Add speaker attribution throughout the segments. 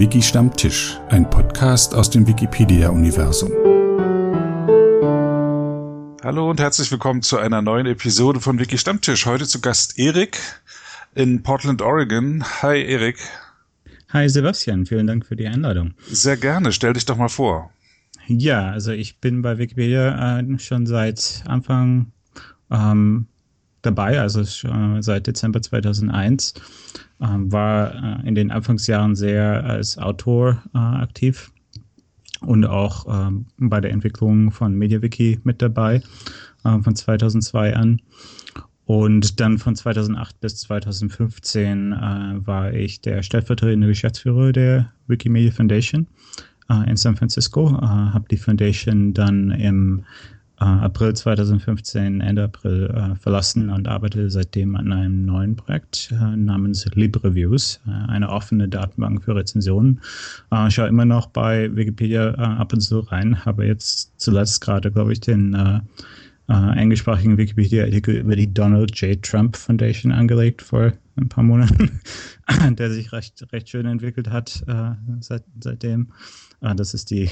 Speaker 1: Wiki Stammtisch, ein Podcast aus dem Wikipedia-Universum. Hallo und herzlich willkommen zu einer neuen Episode von Wiki Stammtisch. Heute zu Gast Erik in Portland, Oregon. Hi Erik.
Speaker 2: Hi Sebastian, vielen Dank für die Einladung.
Speaker 1: Sehr gerne, stell dich doch mal vor.
Speaker 2: Ja, also ich bin bei Wikipedia äh, schon seit Anfang ähm, dabei, also äh, seit Dezember 2001. Ähm, war äh, in den Anfangsjahren sehr als Autor äh, aktiv und auch ähm, bei der Entwicklung von MediaWiki mit dabei, äh, von 2002 an. Und dann von 2008 bis 2015 äh, war ich der stellvertretende Geschäftsführer der Wikimedia Foundation äh, in San Francisco, habe die Foundation dann im April 2015, Ende April äh, verlassen und arbeite seitdem an einem neuen Projekt äh, namens LibReviews, äh, eine offene Datenbank für Rezensionen. Äh, schaue immer noch bei Wikipedia äh, ab und zu rein, habe jetzt zuletzt gerade, glaube ich, den äh, äh, englischsprachigen Wikipedia-Artikel über die Donald J. Trump Foundation angelegt vor ein paar Monaten, der sich recht, recht schön entwickelt hat äh, seit, seitdem. Äh, das ist die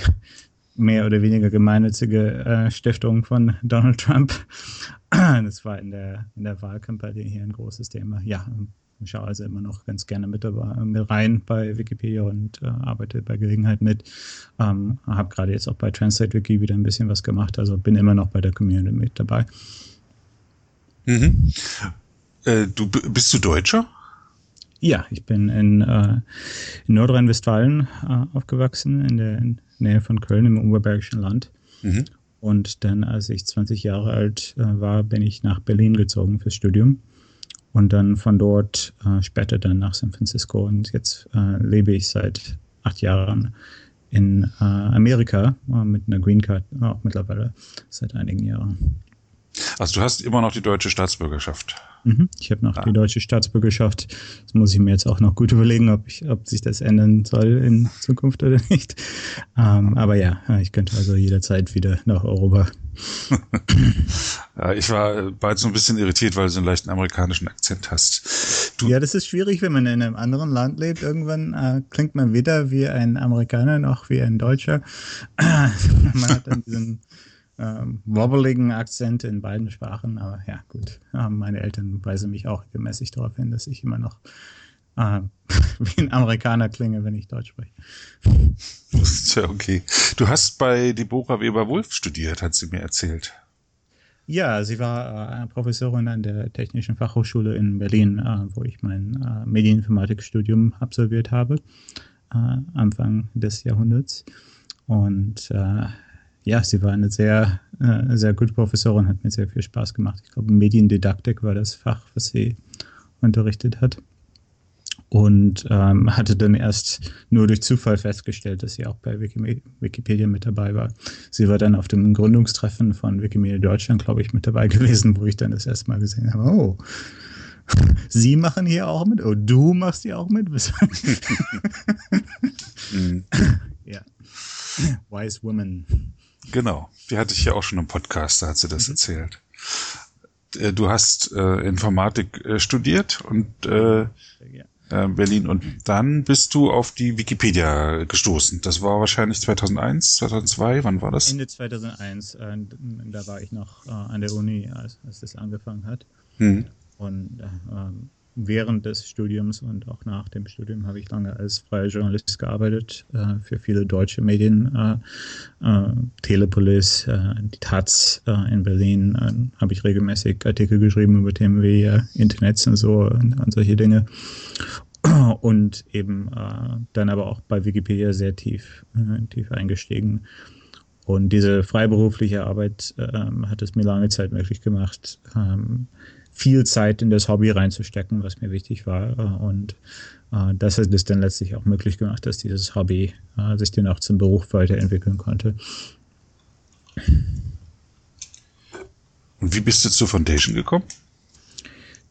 Speaker 2: mehr oder weniger gemeinnützige äh, Stiftung von Donald Trump. das war in der, in der Wahlkampagne hier ein großes Thema. Ja, ich schaue also immer noch ganz gerne mit, mit rein bei Wikipedia und äh, arbeite bei Gelegenheit mit. Ähm, habe gerade jetzt auch bei Translate Wiki wieder ein bisschen was gemacht, also bin immer noch bei der Community mit dabei.
Speaker 1: Mhm. Äh, du bist du Deutscher?
Speaker 2: Ja, ich bin in, äh, in Nordrhein-Westfalen äh, aufgewachsen, in der Nähe von Köln im Oberbergischen Land. Mhm. Und dann, als ich 20 Jahre alt äh, war, bin ich nach Berlin gezogen fürs Studium. Und dann von dort äh, später dann nach San Francisco. Und jetzt äh, lebe ich seit acht Jahren in äh, Amerika mit einer Green Card, auch mittlerweile seit einigen Jahren.
Speaker 1: Also du hast immer noch die deutsche Staatsbürgerschaft.
Speaker 2: Mhm, ich habe noch ah. die deutsche Staatsbürgerschaft. Das muss ich mir jetzt auch noch gut überlegen, ob, ich, ob sich das ändern soll in Zukunft oder nicht. Ähm, aber ja, ich könnte also jederzeit wieder nach Europa.
Speaker 1: ja, ich war bald so ein bisschen irritiert, weil du so einen leichten amerikanischen Akzent hast.
Speaker 2: Du ja, das ist schwierig, wenn man in einem anderen Land lebt. Irgendwann äh, klingt man weder wie ein Amerikaner noch wie ein Deutscher. man hat dann diesen ähm, wobbeligen Akzent in beiden Sprachen. Aber ja, gut. Ähm, meine Eltern weisen mich auch regelmäßig darauf hin, dass ich immer noch äh, wie ein Amerikaner klinge, wenn ich Deutsch spreche.
Speaker 1: Das ist ja okay. Du hast bei Deborah Weber-Wolf studiert, hat sie mir erzählt.
Speaker 2: Ja, sie war äh, Professorin an der Technischen Fachhochschule in Berlin, äh, wo ich mein äh, Medieninformatikstudium absolviert habe, äh, Anfang des Jahrhunderts. Und äh, ja, sie war eine sehr, äh, sehr gute Professorin, hat mir sehr viel Spaß gemacht. Ich glaube, Mediendidaktik war das Fach, was sie unterrichtet hat. Und ähm, hatte dann erst nur durch Zufall festgestellt, dass sie auch bei Wikimedia mit dabei war. Sie war dann auf dem Gründungstreffen von Wikimedia Deutschland, glaube ich, mit dabei gewesen, wo ich dann das erste Mal gesehen habe, oh, Sie machen hier auch mit? Oh, du machst hier auch mit? mhm. Ja. Wise Woman.
Speaker 1: Genau, die hatte ich ja auch schon im Podcast, da hat sie das mhm. erzählt. Äh, du hast äh, Informatik äh, studiert und äh. Äh, Berlin und dann bist du auf die Wikipedia gestoßen. Das war wahrscheinlich 2001, 2002, wann war das?
Speaker 2: Ende 2001, äh, da war ich noch an der Uni, als, als das angefangen hat. Mhm. Und ähm, während des Studiums und auch nach dem Studium habe ich lange als freier Journalist gearbeitet äh, für viele deutsche Medien, äh, äh, Telepolis, äh, die Taz äh, in Berlin, äh, habe ich regelmäßig Artikel geschrieben über Themen wie Internetzensur und, und solche Dinge und eben dann aber auch bei Wikipedia sehr tief, tief eingestiegen. Und diese freiberufliche Arbeit ähm, hat es mir lange Zeit möglich gemacht, ähm, viel Zeit in das Hobby reinzustecken, was mir wichtig war. Äh, und äh, das hat es dann letztlich auch möglich gemacht, dass dieses Hobby äh, sich dann auch zum Beruf weiterentwickeln konnte.
Speaker 1: Und wie bist du zur Foundation gekommen?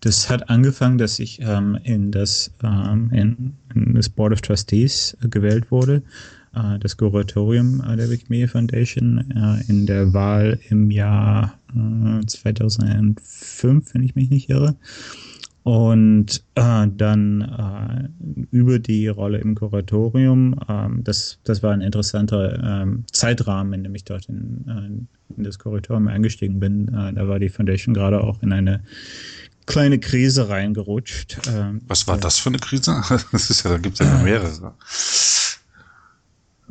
Speaker 2: Das hat angefangen, dass ich ähm, in, das, ähm, in, in, das Board of Trustees äh, gewählt wurde äh, das Kuratorium äh, der Wikimedia Foundation in der Wahl im Jahr 2005, wenn ich mich nicht irre. Und äh, dann äh, über die Rolle im Kuratorium, äh, das, das war ein interessanter ähm, Zeitrahmen, in dem ich dort in, äh, in das Kuratorium eingestiegen bin. Äh, da war die Foundation gerade auch in eine kleine Krise reingerutscht.
Speaker 1: Ähm, Was war das für eine Krise? Das ist ja, da gibt es ja mehrere.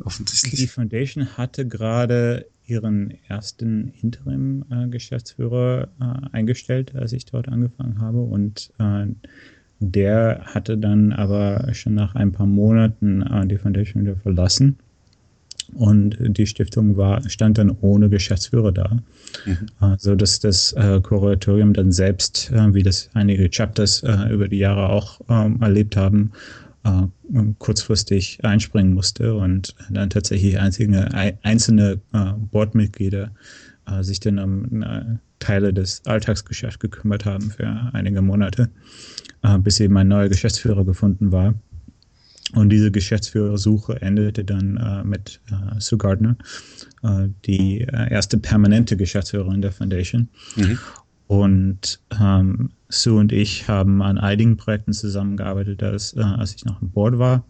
Speaker 2: Offensichtlich. Die Foundation hatte gerade ihren ersten Interim-Geschäftsführer äh, eingestellt, als ich dort angefangen habe. Und äh, der hatte dann aber schon nach ein paar Monaten äh, die Foundation wieder verlassen. Und die Stiftung war, stand dann ohne Geschäftsführer da. Mhm. So dass das Kuratorium dann selbst, wie das einige Chapters über die Jahre auch ähm, erlebt haben, kurzfristig einspringen musste und dann tatsächlich einzige, einzelne äh, Boardmitglieder äh, sich dann um äh, Teile des Alltagsgeschäfts gekümmert haben für einige Monate, äh, bis eben ein neuer Geschäftsführer gefunden war. Und diese Geschäftsführersuche endete dann äh, mit äh, Sue Gardner, äh, die äh, erste permanente Geschäftsführerin der Foundation. Mhm. Und ähm, Sue und ich haben an einigen Projekten zusammengearbeitet, als, äh, als ich noch im Board war.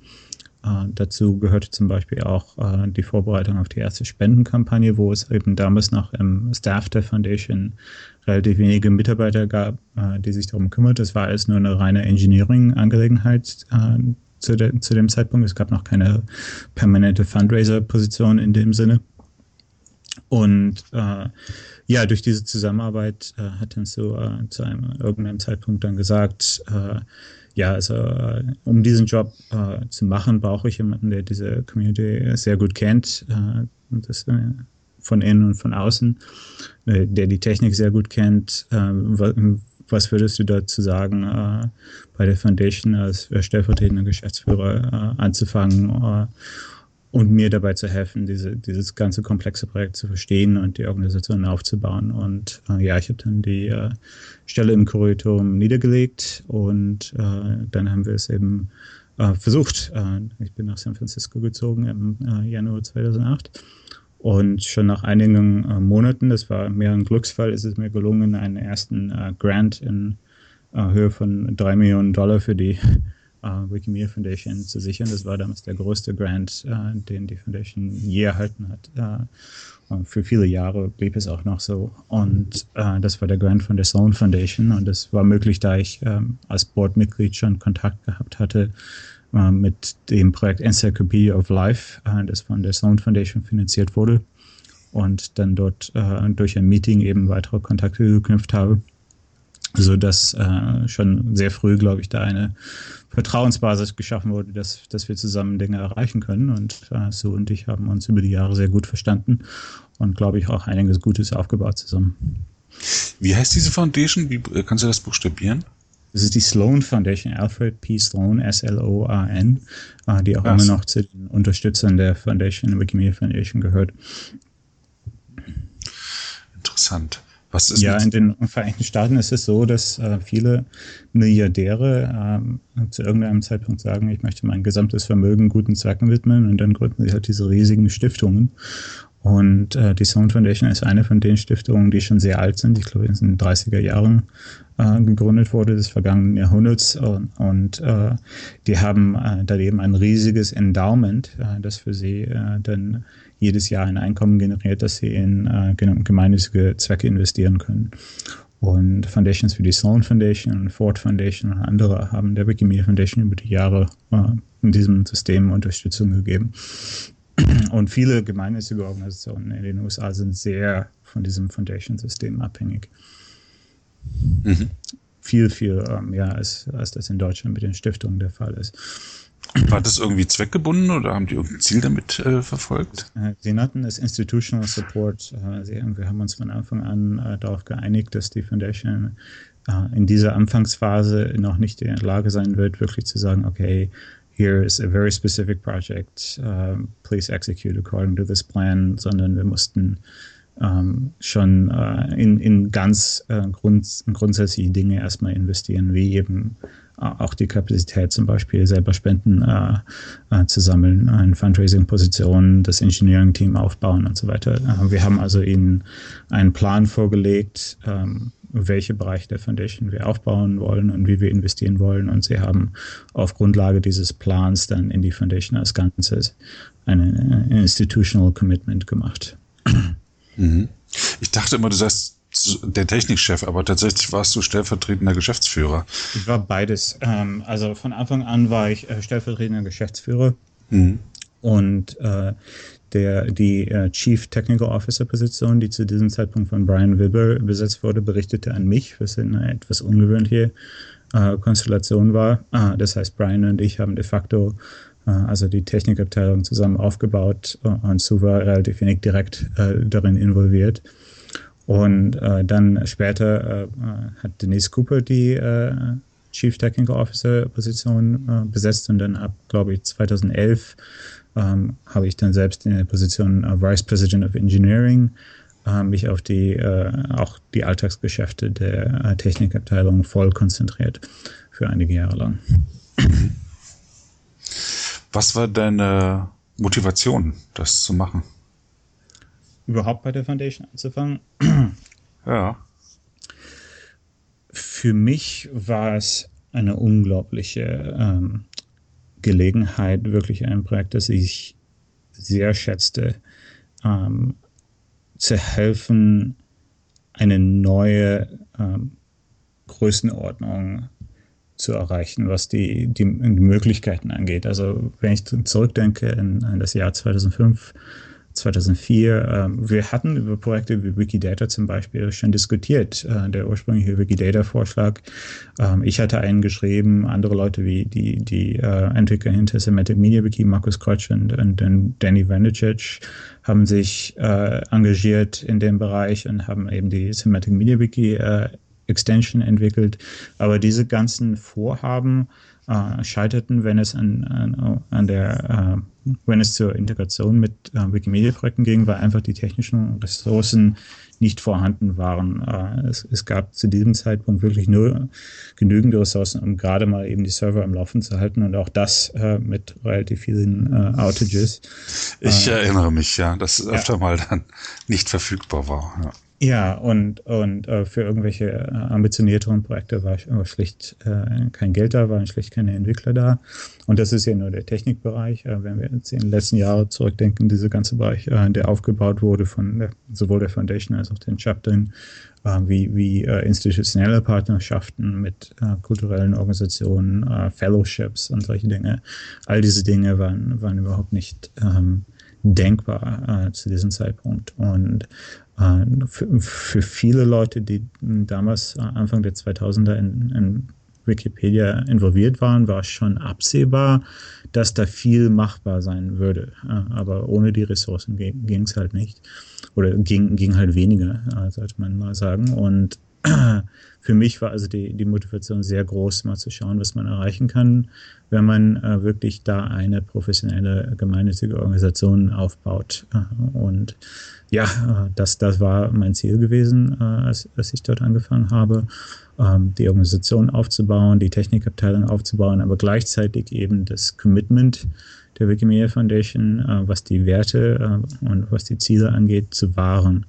Speaker 2: Äh, dazu gehörte zum Beispiel auch äh, die Vorbereitung auf die erste Spendenkampagne, wo es eben damals noch im Staff der Foundation relativ wenige Mitarbeiter gab, äh, die sich darum kümmert. Es war alles nur eine reine Engineering-Angelegenheit äh, zu, de zu dem Zeitpunkt. Es gab noch keine permanente Fundraiser-Position in dem Sinne. Und äh, ja, durch diese Zusammenarbeit äh, hat dann so äh, zu einem irgendeinem Zeitpunkt dann gesagt, äh, ja, also äh, um diesen Job äh, zu machen, brauche ich jemanden, der diese Community sehr gut kennt, äh, das, äh, von innen und von außen, äh, der die Technik sehr gut kennt. Äh, was, würdest du dazu sagen, äh, bei der Foundation als stellvertretender Geschäftsführer äh, anzufangen? Und mir dabei zu helfen, diese, dieses ganze komplexe Projekt zu verstehen und die Organisation aufzubauen. Und äh, ja, ich habe dann die äh, Stelle im Kuratorium niedergelegt und äh, dann haben wir es eben äh, versucht. Äh, ich bin nach San Francisco gezogen im äh, Januar 2008 und schon nach einigen Monaten, das war mehr ein Glücksfall, ist es mir gelungen, einen ersten Grant in Höhe von drei Millionen Dollar für die Wikimedia Foundation zu sichern. Das war damals der größte Grant, uh, den die Foundation je erhalten hat. Uh, für viele Jahre blieb es auch noch so. Und das war der Grant von der Sloan Foundation. Und das war möglich, da ich ähm, als Boardmitglied schon Kontakt gehabt hatte mit dem Projekt Encyclopedia of Life, das von der Sloan Foundation finanziert wurde. Und dann dort durch ein Meeting eben weitere Kontakte geknüpft habe so dass äh, schon sehr früh, glaube ich, da eine Vertrauensbasis geschaffen wurde, dass, dass wir zusammen Dinge erreichen können. Und äh, so und ich haben uns über die Jahre sehr gut verstanden und, glaube ich, auch einiges Gutes aufgebaut zusammen.
Speaker 1: Wie heißt diese Foundation? Wie äh, kannst du das buchstabieren?
Speaker 2: Das ist die Sloan Foundation, Alfred P. Sloan, S-L-O-A-N, äh, die auch Was? immer noch zu den Unterstützern der Foundation, Wikimedia Foundation gehört.
Speaker 1: Interessant.
Speaker 2: Was ist ja, in den Vereinigten Staaten ist es so, dass äh, viele Milliardäre äh, zu irgendeinem Zeitpunkt sagen, ich möchte mein gesamtes Vermögen guten Zwecken widmen und dann gründen sie halt diese riesigen Stiftungen. Und äh, die Sound Foundation ist eine von den Stiftungen, die schon sehr alt sind. Ich glaube, in den 30er Jahren äh, gegründet wurde des vergangenen Jahrhunderts. Und, und äh, die haben äh, da eben ein riesiges Endowment, äh, das für sie äh, dann jedes Jahr ein Einkommen generiert, das sie in äh, gemeinnützige Zwecke investieren können. Und Foundations wie die Sloan Foundation und Ford Foundation und andere haben der Wikimedia Foundation über die Jahre äh, in diesem System Unterstützung gegeben. Und viele gemeinnützige Organisationen in den USA sind sehr von diesem Foundation-System abhängig. Mhm. Viel, viel äh, mehr als, als das in Deutschland mit den Stiftungen der Fall ist.
Speaker 1: War das irgendwie zweckgebunden oder haben die irgendein Ziel damit äh, verfolgt?
Speaker 2: Äh, sie nannten es Institutional Support. Äh, sie, wir haben uns von Anfang an äh, darauf geeinigt, dass die Foundation äh, in dieser Anfangsphase noch nicht in der Lage sein wird, wirklich zu sagen, okay, here is a very specific project, please execute according to this plan, sondern wir mussten ähm, schon äh, in, in ganz äh, grund, grundsätzliche Dinge erstmal investieren, wie eben auch die Kapazität zum Beispiel selber Spenden äh, äh, zu sammeln, eine Fundraising-Position, das Engineering-Team aufbauen und so weiter. Äh, wir haben also ihnen einen Plan vorgelegt, ähm, welche Bereiche der Foundation wir aufbauen wollen und wie wir investieren wollen. Und sie haben auf Grundlage dieses Plans dann in die Foundation als Ganzes ein Institutional Commitment gemacht.
Speaker 1: Mhm. Ich dachte immer, du sagst der Technikchef, aber tatsächlich warst du stellvertretender Geschäftsführer.
Speaker 2: Ich war beides. Ähm, also von Anfang an war ich äh, stellvertretender Geschäftsführer. Mhm. Und äh, der, die äh, Chief Technical Officer Position, die zu diesem Zeitpunkt von Brian Wilbur besetzt wurde, berichtete an mich, was eine etwas ungewöhnliche äh, Konstellation war. Ah, das heißt, Brian und ich haben de facto äh, also die Technikabteilung zusammen aufgebaut äh, und Sue war relativ wenig direkt äh, darin involviert. Und äh, dann später äh, hat Denise Cooper die äh, Chief Technical Officer Position äh, besetzt und dann ab, glaube ich, 2011 ähm, habe ich dann selbst in der Position äh, Vice President of Engineering äh, mich auf die äh, auch die Alltagsgeschäfte der äh, Technikabteilung voll konzentriert für einige Jahre lang.
Speaker 1: Was war deine Motivation, das zu machen?
Speaker 2: Überhaupt bei der Foundation anzufangen?
Speaker 1: Ja.
Speaker 2: Für mich war es eine unglaubliche ähm, Gelegenheit, wirklich ein Projekt, das ich sehr schätzte, ähm, zu helfen, eine neue ähm, Größenordnung zu erreichen, was die, die, die, Möglichkeiten angeht. Also wenn ich zurückdenke in, in das Jahr 2005, 2004. Ähm, wir hatten über Projekte wie Wikidata zum Beispiel schon diskutiert. Äh, der ursprüngliche Wikidata-Vorschlag. Ähm, ich hatte einen geschrieben, andere Leute wie die, die äh, Entwickler hinter Semantic Media Wiki, Markus Krotsch und, und, und Danny Vanicic, haben sich äh, engagiert in dem Bereich und haben eben die Semantic Media Wiki äh, Extension entwickelt. Aber diese ganzen Vorhaben äh, scheiterten, wenn es an, an, an der, äh, wenn es zur Integration mit äh, Wikimedia-Projekten ging, weil einfach die technischen Ressourcen nicht vorhanden waren. Äh, es, es, gab zu diesem Zeitpunkt wirklich nur genügend Ressourcen, um gerade mal eben die Server am Laufen zu halten und auch das äh, mit relativ vielen äh, Outages.
Speaker 1: Ich erinnere mich, ja, dass es öfter ja. mal dann nicht verfügbar war. Ja.
Speaker 2: Ja, und, und äh, für irgendwelche äh, ambitionierteren Projekte war, schlicht äh, kein Geld da, waren schlicht keine Entwickler da. Und das ist ja nur der Technikbereich. Äh, wenn wir jetzt in den letzten Jahren zurückdenken, dieser ganze Bereich, äh, der aufgebaut wurde von der, sowohl der Foundation als auch den Chaptern, äh, wie, wie äh, institutionelle Partnerschaften mit äh, kulturellen Organisationen, äh, Fellowships und solche Dinge. All diese Dinge waren, waren überhaupt nicht ähm, denkbar äh, zu diesem Zeitpunkt. Und für, für, viele Leute, die damals äh, Anfang der 2000er in, in Wikipedia involviert waren, war schon absehbar, dass da viel machbar sein würde. Äh, aber ohne die Ressourcen ging es halt nicht. Oder ging, ging halt weniger, sollte man mal sagen. Und für mich war also die, die Motivation sehr groß, mal zu schauen, was man erreichen kann, wenn man äh, wirklich da eine professionelle gemeinnützige Organisation aufbaut. Äh, und ja, äh, das, das war mein Ziel gewesen, äh, als, als ich dort angefangen habe, ähm, die Organisation aufzubauen, die Technikabteilung aufzubauen, aber gleichzeitig eben das Commitment der Wikimedia Foundation, äh, was die Werte äh, und was die Ziele angeht, zu wahren.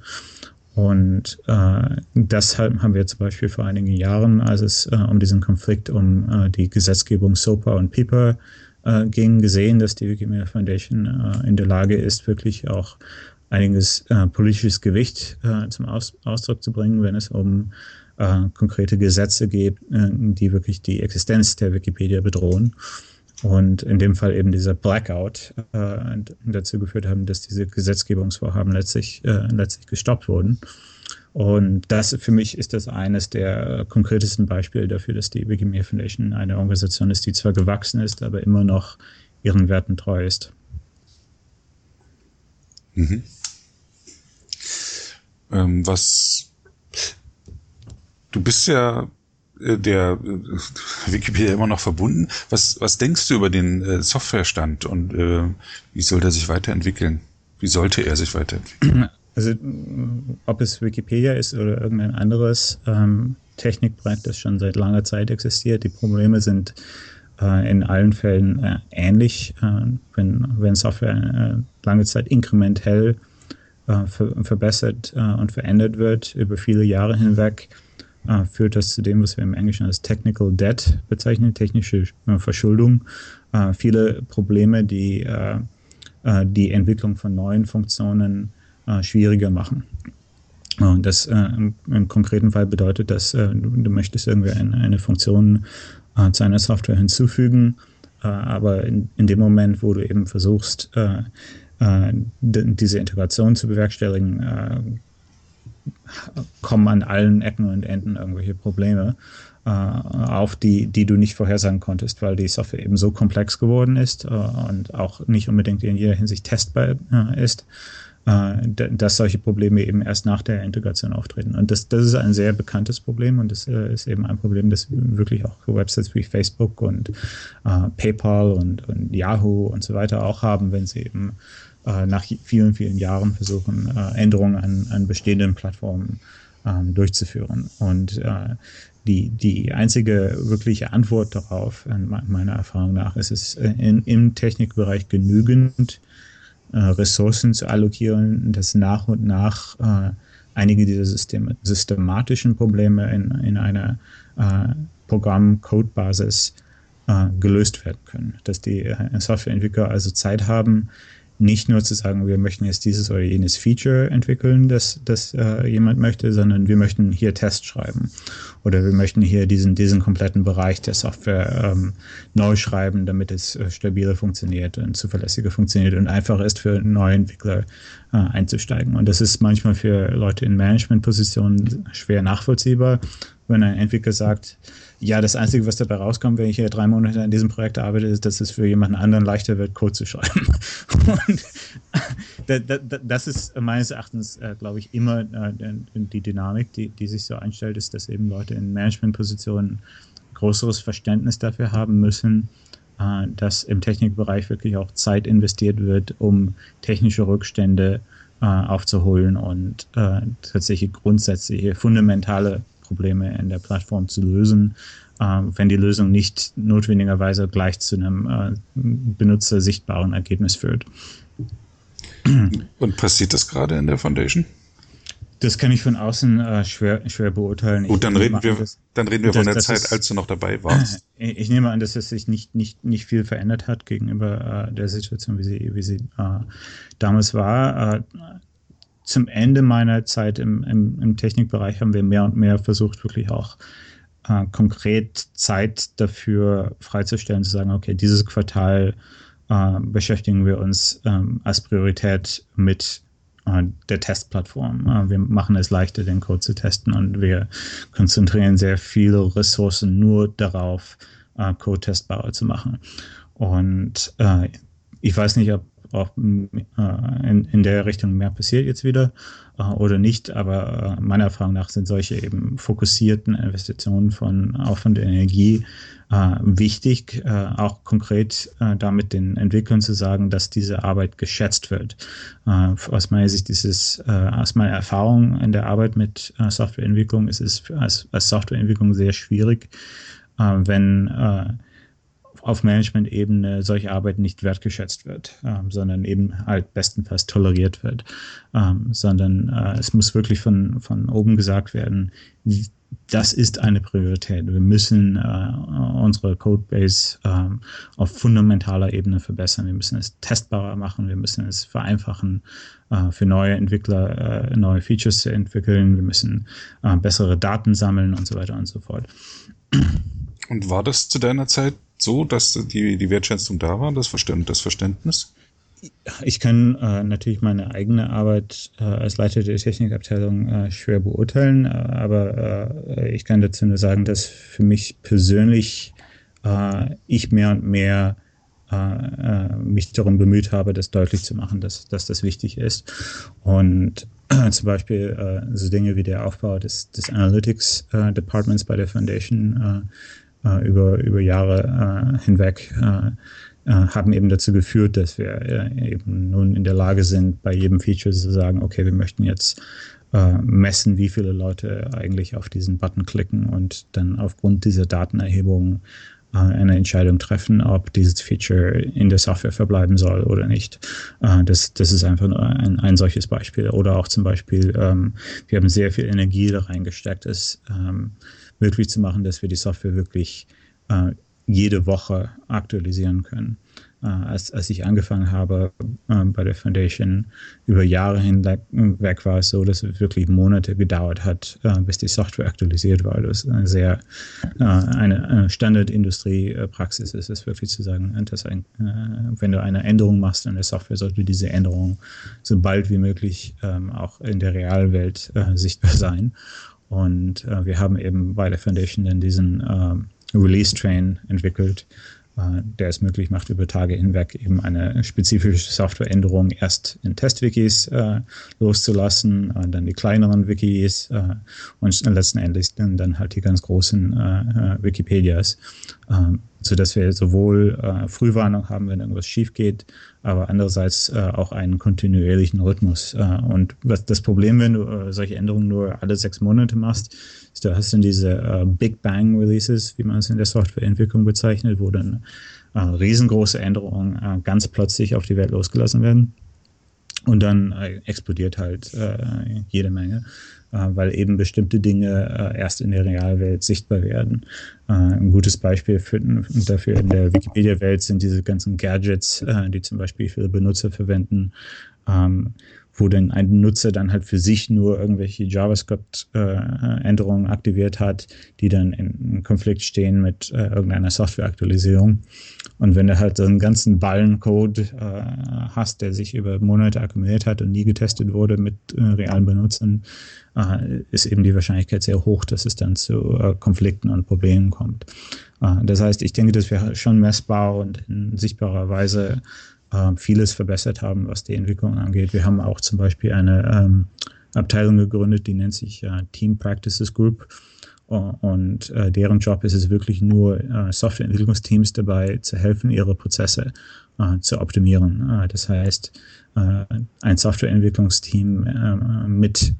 Speaker 2: Und äh, deshalb haben wir zum Beispiel vor einigen Jahren, als es äh, um diesen Konflikt um äh, die Gesetzgebung SOPA und PIPA äh, ging, gesehen, dass die Wikimedia Foundation äh, in der Lage ist, wirklich auch einiges äh, politisches Gewicht zum Aus Ausdruck zu bringen, wenn es um konkrete Gesetze geht, die wirklich die Existenz der Wikipedia bedrohen. Und in dem Fall eben dieser Blackout äh, dazu geführt haben, dass diese Gesetzgebungsvorhaben letztlich, äh, letztlich gestoppt wurden. Und das für mich ist das eines der konkretesten Beispiele dafür, dass die Wikimedia Foundation eine Organisation ist, die zwar gewachsen ist, aber immer noch ihren Werten treu ist.
Speaker 1: Mhm. Ähm, was du bist ja der äh, Wikipedia immer noch verbunden. Was, was denkst du über den äh, Softwarestand und äh, wie soll der sich weiterentwickeln? Wie sollte er sich weiterentwickeln?
Speaker 2: Also ob es Wikipedia ist oder irgendein anderes ähm, Technikprojekt, das schon seit langer Zeit existiert, die Probleme sind äh, in allen Fällen äh, ähnlich. Äh, wenn, wenn Software lange Zeit inkrementell ver verbessert und verändert wird über viele Jahre hinweg, äh, führt das zu dem, was wir im Englischen als Technical Debt bezeichnen, technische äh, Verschuldung. Äh, viele Probleme, die äh, äh, die Entwicklung von neuen Funktionen schwieriger machen. Und das im, im, konkreten Fall bedeutet, dass du, du, möchtest irgendwie eine, eine Funktion zu einer Software hinzufügen, aber in, in, dem Moment, wo du eben versuchst, diese Integration zu bewerkstelligen, kommen an allen Ecken und Enden irgendwelche Probleme äh, auf, die, die du nicht vorhersagen konntest, weil die Software eben so komplex geworden ist äh, und auch nicht unbedingt in jeder Hinsicht testbar äh, ist, dass solche Probleme eben erst nach der Integration auftreten. Und das, das ist ein sehr bekanntes Problem und das äh, ist eben ein Problem, das wirklich auch Websites wie Facebook und äh, PayPal und, und Yahoo und so weiter auch haben, wenn sie eben äh, nach vielen, vielen Jahren versuchen, äh, Änderungen an, an bestehenden Plattformen ähm, durchzuführen. Und äh, die, die einzige wirkliche Antwort darauf, meiner Erfahrung nach, ist es in, im Technikbereich genügend äh, Ressourcen zu allokieren, dass nach und nach äh, einige dieser Systeme, systematischen Probleme in, in einer äh, Programm-Code-Basis gelöst werden können. Dass die Softwareentwickler also Zeit haben, nicht nur zu sagen, wir möchten jetzt dieses oder jenes Feature entwickeln, das, das äh, jemand möchte, sondern wir möchten hier Test schreiben oder wir möchten hier diesen, diesen kompletten Bereich der Software ähm, neu schreiben, damit es äh, stabiler funktioniert und zuverlässiger funktioniert und einfach ist für neue Entwickler äh, einzusteigen. Und das ist manchmal für Leute in Managementpositionen schwer nachvollziehbar, wenn ein Entwickler sagt, ja, das Einzige, was dabei rauskommt, wenn ich hier drei Monate an diesem Projekt arbeite, ist, dass es für jemanden anderen leichter wird, Code zu schreiben. Und das ist meines Erachtens, äh, glaube ich, immer äh, die Dynamik, die, die sich so einstellt, ist, dass eben Leute in Managementpositionen größeres Verständnis dafür haben müssen, äh, dass im Technikbereich wirklich auch Zeit investiert wird, um technische Rückstände aufzuholen und tatsächlich grundsätzliche fundamentale Probleme in der Plattform zu lösen, äh, wenn die Lösung nicht notwendigerweise gleich zu einem äh, benutzersichtbaren Ergebnis führt.
Speaker 1: Und passiert das gerade in der Foundation?
Speaker 2: Das kann ich von außen äh, schwer, schwer beurteilen.
Speaker 1: Gut, dann reden, wir, das, dann reden wir von der Zeit, ist, als du noch dabei warst.
Speaker 2: Ich, ich, nehme an, dass es sich nicht, nicht, nicht viel verändert hat gegenüber äh, der Situation, wie sie, wie sie äh, damals war. Zum Ende meiner Zeit im, im, im Technikbereich haben wir mehr und mehr versucht, wirklich auch äh, konkret Zeit dafür freizustellen, zu sagen, okay, dieses Quartal äh, beschäftigen wir uns ähm, als Priorität mit äh, der Testplattform. Äh, wir machen es leichter, den Code zu testen und wir konzentrieren sehr viele Ressourcen nur darauf, äh, Code testbarer zu machen. Und ich weiß nicht, ob auch äh, in, in der Richtung mehr passiert jetzt wieder äh, oder nicht. Aber äh, meiner Erfahrung nach sind solche eben fokussierten Investitionen von Aufwand und Energie wichtig, auch konkret damit den Entwicklern zu sagen, dass diese Arbeit geschätzt wird. Aus meiner Sicht ist es, aus meiner Erfahrung in der Arbeit mit Softwareentwicklung ist es als, als Softwareentwicklung sehr schwierig, wenn auf Management-Ebene solche Arbeit nicht wertgeschätzt wird, ähm, sondern eben halt bestenfalls toleriert wird, ähm, sondern äh, es muss wirklich von, von oben gesagt werden, das ist eine Priorität. Wir müssen äh, unsere Codebase ähm, auf fundamentaler Ebene verbessern. Wir müssen es testbarer machen. Wir müssen es vereinfachen, äh, für neue Entwickler äh, neue Features zu entwickeln. Wir müssen äh, bessere Daten sammeln und so weiter und so fort.
Speaker 1: Und war das zu deiner Zeit so, dass die, die Wertschätzung da war, das Verständnis? Das Verständnis?
Speaker 2: Ich kann äh, natürlich meine eigene Arbeit äh, als Leiter der Technikabteilung äh, schwer beurteilen, äh, aber äh, ich kann dazu nur sagen, dass für mich persönlich äh, ich mehr und mehr mich darum bemüht habe, das deutlich zu machen, dass, dass das wichtig ist. Und zum Beispiel so Dinge wie der Aufbau des, des Analytics Departments bei der Foundation äh, über, über Jahre äh, hinweg äh, haben eben dazu geführt, dass wir eben nun in der Lage sind, bei jedem Feature zu sagen, okay, wir möchten jetzt messen, wie viele Leute eigentlich auf diesen Button klicken und dann aufgrund dieser Datenerhebung äh, eine Entscheidung treffen, ob dieses Feature in der Software verbleiben soll oder nicht. Äh, das, das ist einfach nur ein, ein solches Beispiel. Oder auch zum Beispiel, ähm, wir haben sehr viel Energie da reingesteckt, es ähm, möglich zu machen, dass wir die Software wirklich äh, jede Woche aktualisieren können äh, als, als ich angefangen habe äh, bei der Foundation, über Jahre hinweg war es so, dass es wirklich Monate gedauert hat, äh, bis die Software aktualisiert war. Das ist eine sehr äh, eine Standard-Industrie-Praxis ist es wirklich zu sagen, dass ein, äh, wenn du eine Änderung machst in der Software, sollte diese Änderung so bald wie möglich ähm, auch in der Realwelt äh, sichtbar sein. Und wir haben eben bei der Foundation dann diesen Release-Train entwickelt, äh, der es möglich macht, über Tage hinweg eben eine spezifische Softwareänderung erst in Testwikis äh, loszulassen, äh, dann die kleineren Wikis äh, und letzten Endes dann, dann halt die ganz großen äh, äh Wikipedias, äh, so dass wir sowohl äh, Frühwarnung haben, wenn irgendwas schief geht, aber andererseits äh, auch einen kontinuierlichen Rhythmus. Äh, und was das Problem, wenn du äh, solche Änderungen nur alle sechs Monate machst, Du hast dann diese äh, Big Bang Releases, wie man es in der Softwareentwicklung bezeichnet, wo dann äh, riesengroße Änderungen ganz plötzlich auf die Welt losgelassen werden. Und dann äh, explodiert halt äh, jede Menge, äh, weil eben bestimmte Dinge erst in der Realwelt sichtbar werden. ein gutes Beispiel für, dafür in der Wikipedia-Welt sind diese ganzen Gadgets, die zum Beispiel viele Benutzer verwenden. Ähm, wo dann ein Nutzer dann halt für sich nur irgendwelche JavaScript-Änderungen äh, aktiviert hat, die dann in Konflikt stehen mit äh, irgendeiner Softwareaktualisierung. Und wenn du halt so einen ganzen Ballen Code äh, hast, der sich über Monate akkumuliert hat und nie getestet wurde mit äh, realen Benutzern, äh, ist eben die Wahrscheinlichkeit sehr hoch, dass es dann zu äh, Konflikten und Problemen kommt. das heißt, ich denke, dass wir schon messbar und in sichtbarer Weise äh, vieles verbessert haben, was die Entwicklung angeht. Wir haben auch zum Beispiel eine ähm, Abteilung gegründet, die nennt sich äh, Team Practices Group. Und äh, deren Job ist es wirklich nur, äh, Softwareentwicklungsteams dabei zu helfen, ihre Prozesse äh, zu optimieren. Äh, das heißt, äh, ein Softwareentwicklungsteam äh, mit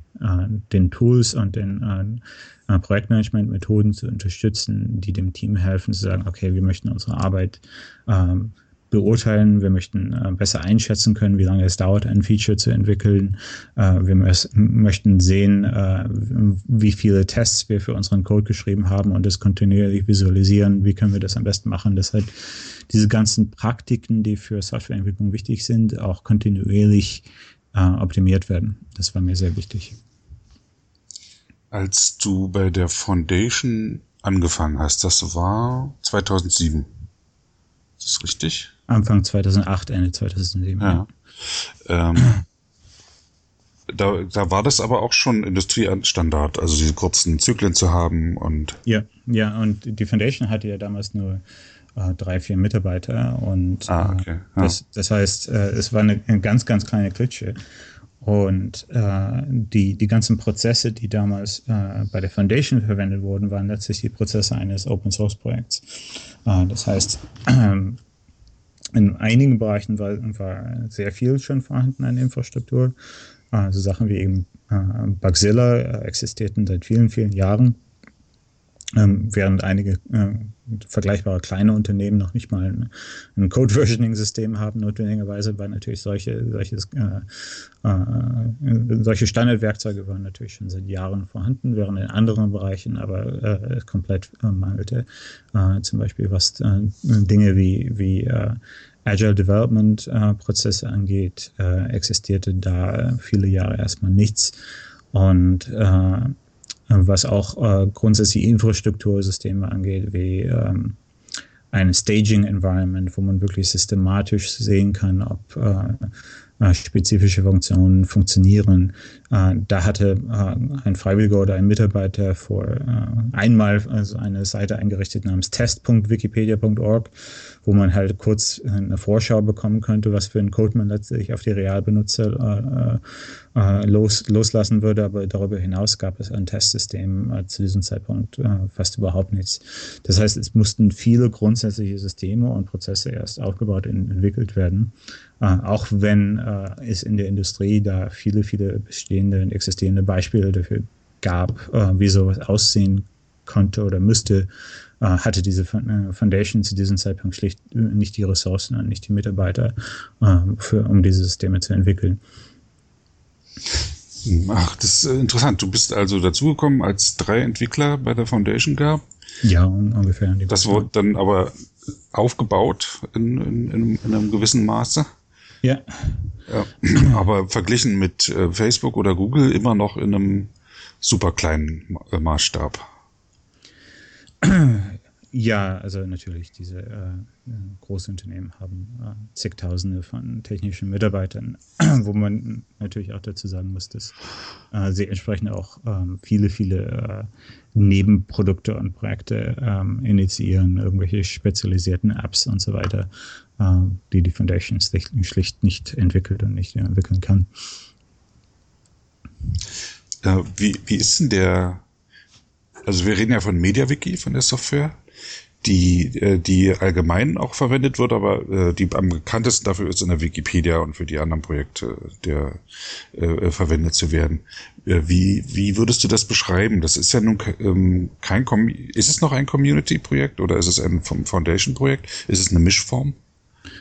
Speaker 2: den Tools und den Projektmanagement-Methoden zu unterstützen, die dem Team helfen, zu sagen, okay, wir möchten unsere Arbeit ähm, beurteilen. Wir möchten äh, besser einschätzen können, wie lange es dauert, ein Feature zu entwickeln. Äh, wir möchten sehen, äh, wie viele Tests wir für unseren Code geschrieben haben und das kontinuierlich visualisieren. Wie können wir das am besten machen? dass halt diese ganzen Praktiken, die für Softwareentwicklung wichtig sind, auch kontinuierlich äh, optimiert werden. Das war mir sehr wichtig.
Speaker 1: Als du bei der Foundation angefangen hast, das war 2007. Ist das richtig?
Speaker 2: Anfang 2008, Ende 2007. Ja.
Speaker 1: Ähm, da, da war das aber auch schon Industriestandard, also diese kurzen Zyklen zu haben und.
Speaker 2: Ja, ja, und die Foundation hatte ja damals nur äh, drei, vier Mitarbeiter und ah, okay. ja. das, das heißt, äh, es war eine, eine, ganz, ganz kleine Klitsche. Und äh, die, die ganzen Prozesse, die damals äh, bei der Foundation verwendet wurden, waren letztlich die Prozesse eines Open Source Projekts. Äh, das heißt, in einigen Bereichen war, war sehr viel schon vorhanden an Infrastruktur. Also Sachen wie eben äh, Bugzilla äh, existierten seit vielen, vielen Jahren, ähm, während einige äh, vergleichbare kleine Unternehmen noch nicht mal ein, ein Code-Versioning-System haben, notwendigerweise, weil natürlich solche, solches, äh, äh, solche Standardwerkzeuge waren natürlich schon seit Jahren vorhanden, während in anderen Bereichen aber äh, komplett äh, mangelte. Äh, zum Beispiel was Dinge wie, wie Agile Development Prozesse angeht, existierte da viele Jahre erstmal nichts. Und was auch äh, grundsätzlich Infrastruktursysteme angeht, wie ähm, ein Staging Environment, wo man wirklich systematisch sehen kann, ob äh, äh, spezifische Funktionen funktionieren. Äh, da hatte äh, ein Freiwilliger oder ein Mitarbeiter vor äh, einmal also eine Seite eingerichtet namens test.wikipedia.org, wo man halt kurz eine Vorschau bekommen könnte, was für einen Code man letztlich auf die Realbenutzer los, loslassen würde. Aber darüber hinaus gab es ein Testsystem zu diesem Zeitpunkt fast überhaupt nichts. Das heißt, es mussten viele grundsätzliche Systeme und Prozesse erst aufgebaut und entwickelt werden. Auch wenn es in der Industrie da viele, viele bestehende und existierende Beispiele dafür gab, äh, wie sowas aussehen konnte oder müsste, äh, hatte diese äh, Foundation zu diesem Zeitpunkt schlicht äh, nicht die Ressourcen und nicht die Mitarbeiter, äh, für, um diese Systeme zu entwickeln.
Speaker 1: Ach, das ist interessant. Du bist also dazugekommen, als drei Entwickler bei der Foundation gab.
Speaker 2: Ja, ungefähr.
Speaker 1: Das wurde dann aber aufgebaut in, in, in einem gewissen Maße.
Speaker 2: Ja.
Speaker 1: ja. Aber verglichen mit äh, Facebook oder Google immer noch in einem super kleinen Maßstab.
Speaker 2: Ja, also natürlich, diese äh, Großunternehmen haben äh, zigtausende von technischen Mitarbeitern, wo man natürlich auch dazu sagen muss, dass äh, sie entsprechend auch ähm, viele, viele äh, Nebenprodukte und Projekte ähm, initiieren, irgendwelche spezialisierten Apps und so weiter, äh, die die Foundation schlicht, nicht entwickelt und nicht entwickeln kann.
Speaker 1: Äh, wie, wie ist denn der, also wir reden ja von MediaWiki, von der Software, die, äh, die allgemein auch verwendet wird, aber äh, die am bekanntesten dafür ist in der Wikipedia und für die anderen Projekte der äh, verwendet zu werden. Äh, wie, wie würdest du das beschreiben? Das ist ja nun ähm, kein, ist es noch ein Community-Projekt oder ist es ein Foundation-Projekt? Ist es eine Mischform?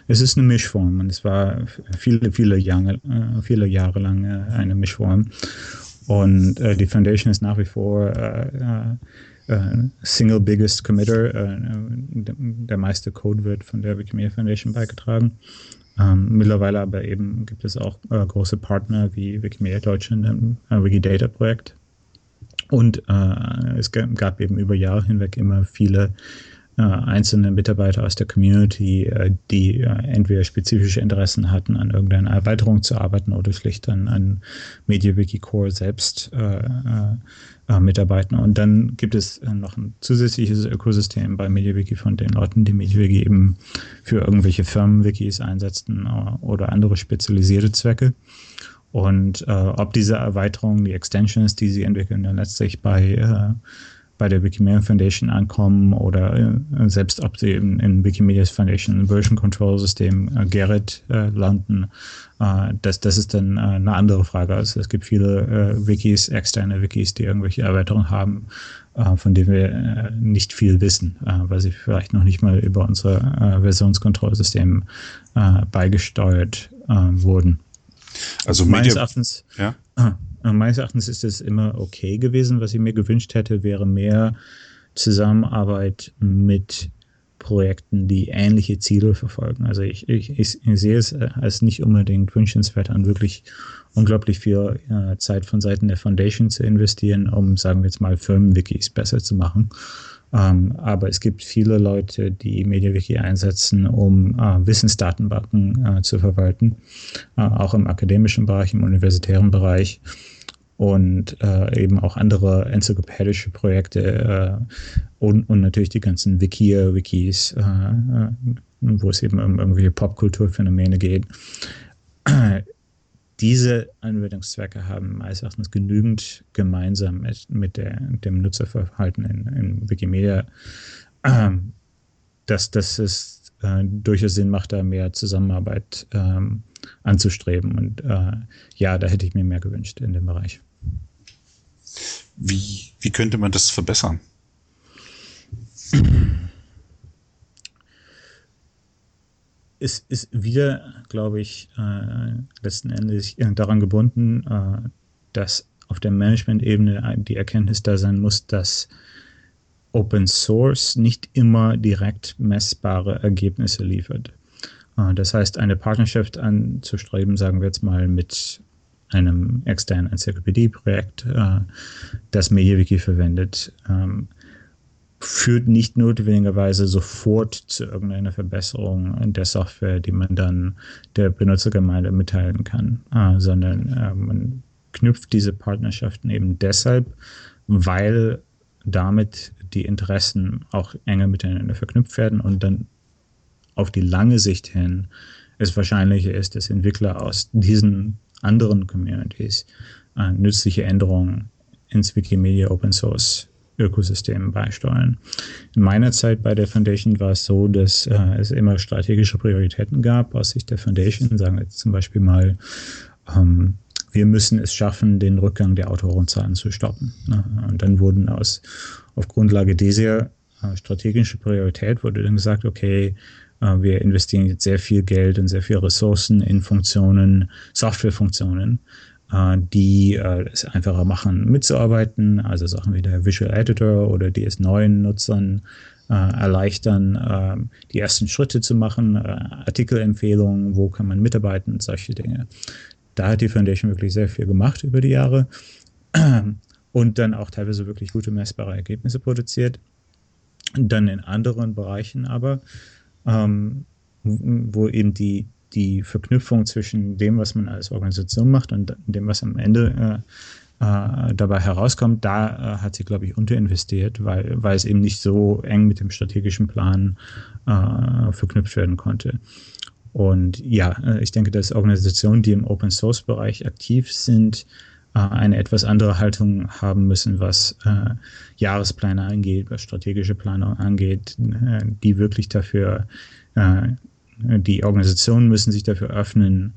Speaker 2: Es ist eine Mischform und es war viele, viele Jahre, äh, viele Jahre lang äh, eine Mischform. Und äh, die Foundation ist nach wie vor äh, äh, Single Biggest Committer. Äh, der meiste Code wird von der Wikimedia Foundation beigetragen. Ähm, mittlerweile aber eben gibt es auch äh, große Partner wie Wikimedia Deutschland im äh, Wikidata Projekt. Und äh, es gab eben über Jahre hinweg immer viele äh, einzelne Mitarbeiter aus der Community, äh, die äh, entweder spezifische Interessen hatten, an irgendeiner Erweiterung zu arbeiten oder schlicht an, an MediaWiki Core selbst äh, äh, mitarbeiten. Und dann gibt es äh, noch ein zusätzliches Ökosystem bei MediaWiki von den Leuten, die MediaWiki eben für irgendwelche Firmenwikis einsetzen oder andere spezialisierte Zwecke. Und äh, ob diese Erweiterung, die Extensions, die sie entwickeln, dann letztlich bei äh, bei der Wikimedia Foundation ankommen oder äh, selbst ob sie in, in Wikimedia Foundation Version Control System äh, Gerrit äh, landen, äh, das, das ist dann äh, eine andere Frage. Also es gibt viele äh, Wikis, externe Wikis, die irgendwelche Erweiterungen haben, von denen wir nicht viel wissen, weil sie vielleicht noch nicht mal über unser Versionskontrollsystem beigesteuert wurden.
Speaker 1: Also meines Erachtens,
Speaker 2: ja? Meines Erachtens ist es immer okay gewesen. Was ich mir gewünscht hätte, wäre mehr Zusammenarbeit mit Projekten, die ähnliche Ziele verfolgen. Also ich, ich, ich sehe es als nicht unbedingt wünschenswert an, wirklich unglaublich viel äh, Zeit von Seiten der Foundation zu investieren, um, sagen wir jetzt mal, Firmenwikis besser zu machen. Ähm, aber es gibt viele Leute, die MediaWiki einsetzen, um äh, Wissensdatenbanken äh, zu verwalten, äh, auch im akademischen Bereich, im universitären Bereich und äh, eben auch andere enzyklopädische Projekte äh, und, und natürlich die ganzen Wikia, Wikis, äh, äh, wo es eben um irgendwelche Popkulturphänomene geht. Diese Anwendungszwecke haben meines Erachtens genügend gemeinsam mit, mit der, dem Nutzerverhalten in, in Wikimedia, dass, es äh, durchaus Sinn macht, da mehr Zusammenarbeit ähm, anzustreben. Und äh, ja, da hätte ich mir mehr gewünscht in dem Bereich.
Speaker 1: Wie, wie könnte man das verbessern?
Speaker 2: Es ist wieder, glaube ich, äh, letzten Endes daran gebunden, äh, dass auf der Management-Ebene die Erkenntnis da sein muss, dass Open Source nicht immer direkt messbare Ergebnisse liefert. Äh, das heißt, eine Partnerschaft anzustreben, sagen wir jetzt mal mit einem externen Enzyklopädieprojekt, äh, das MediaWiki verwendet, ähm, führt nicht notwendigerweise sofort zu irgendeiner Verbesserung der Software, die man dann der Benutzergemeinde mitteilen kann, äh, sondern äh, man knüpft diese Partnerschaften eben deshalb, weil damit die Interessen auch enger miteinander verknüpft werden und dann auf die lange Sicht hin es wahrscheinlicher ist, dass Entwickler aus diesen anderen Communities äh, nützliche Änderungen ins Wikimedia Open Source Ökosystem beisteuern. In meiner Zeit bei der Foundation war es so, dass äh, es immer strategische Prioritäten gab aus Sicht der Foundation. Sagen wir jetzt zum Beispiel mal, ähm, wir müssen es schaffen, den Rückgang der Autorenzahlen zu stoppen. Ne? Und dann wurden aus, auf Grundlage dieser äh, strategische Priorität wurde dann gesagt, okay, wir investieren jetzt sehr viel Geld und sehr viele Ressourcen in Funktionen, Softwarefunktionen, äh, die äh, es einfacher machen, mitzuarbeiten. Also Sachen wie der Visual Editor oder die es neuen Nutzern erleichtern, die ersten Schritte zu machen, Artikelempfehlungen, wo kann man mitarbeiten und solche Dinge. Da hat die Foundation wirklich sehr viel gemacht über die Jahre und dann auch teilweise wirklich gute messbare Ergebnisse produziert. Dann in anderen Bereichen aber ähm, wo eben die, die Verknüpfung zwischen dem, was man als Organisation macht und dem, was am Ende äh, äh, dabei herauskommt, da äh, hat sie, glaube ich, unterinvestiert, weil, weil es eben nicht so eng mit dem strategischen Plan äh, verknüpft werden konnte. Und ja, äh, ich denke, dass Organisationen, die im Open Source Bereich aktiv sind, eine etwas andere Haltung haben müssen, was äh, Jahrespläne angeht, was strategische Planung angeht, äh, die wirklich dafür, äh, die Organisationen müssen sich dafür öffnen,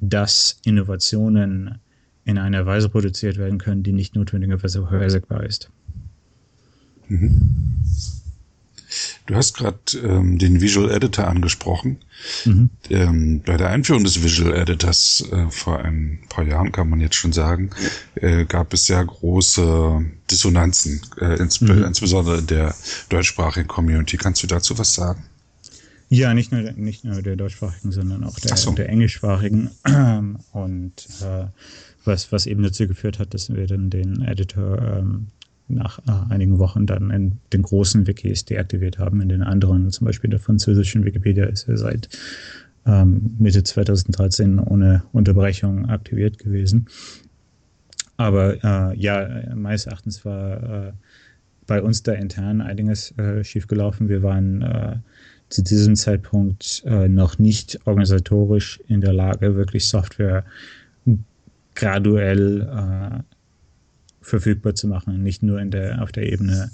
Speaker 2: dass Innovationen in einer Weise produziert werden können, die nicht notwendigerweise vorhersehbar ist.
Speaker 1: Mhm. Du hast gerade ähm, den Visual Editor angesprochen. Mhm. Ähm, bei der Einführung des Visual Editors äh, vor ein paar Jahren, kann man jetzt schon sagen, äh, gab es ja große Dissonanzen, äh, insb mhm. insbesondere in der deutschsprachigen Community. Kannst du dazu was sagen?
Speaker 2: Ja, nicht nur, nicht nur der deutschsprachigen, sondern auch der, so. der englischsprachigen. Und äh, was, was eben dazu geführt hat, dass wir dann den Editor ähm, nach äh, einigen Wochen dann in den großen Wikis deaktiviert haben. In den anderen, zum Beispiel der französischen Wikipedia, ist er seit ähm, Mitte 2013 ohne Unterbrechung aktiviert gewesen. Aber äh, ja, meines Erachtens war äh, bei uns da intern einiges äh, schiefgelaufen. Wir waren äh, zu diesem Zeitpunkt äh, noch nicht organisatorisch in der Lage, wirklich Software graduell äh, verfügbar zu machen, nicht nur in der, auf der Ebene,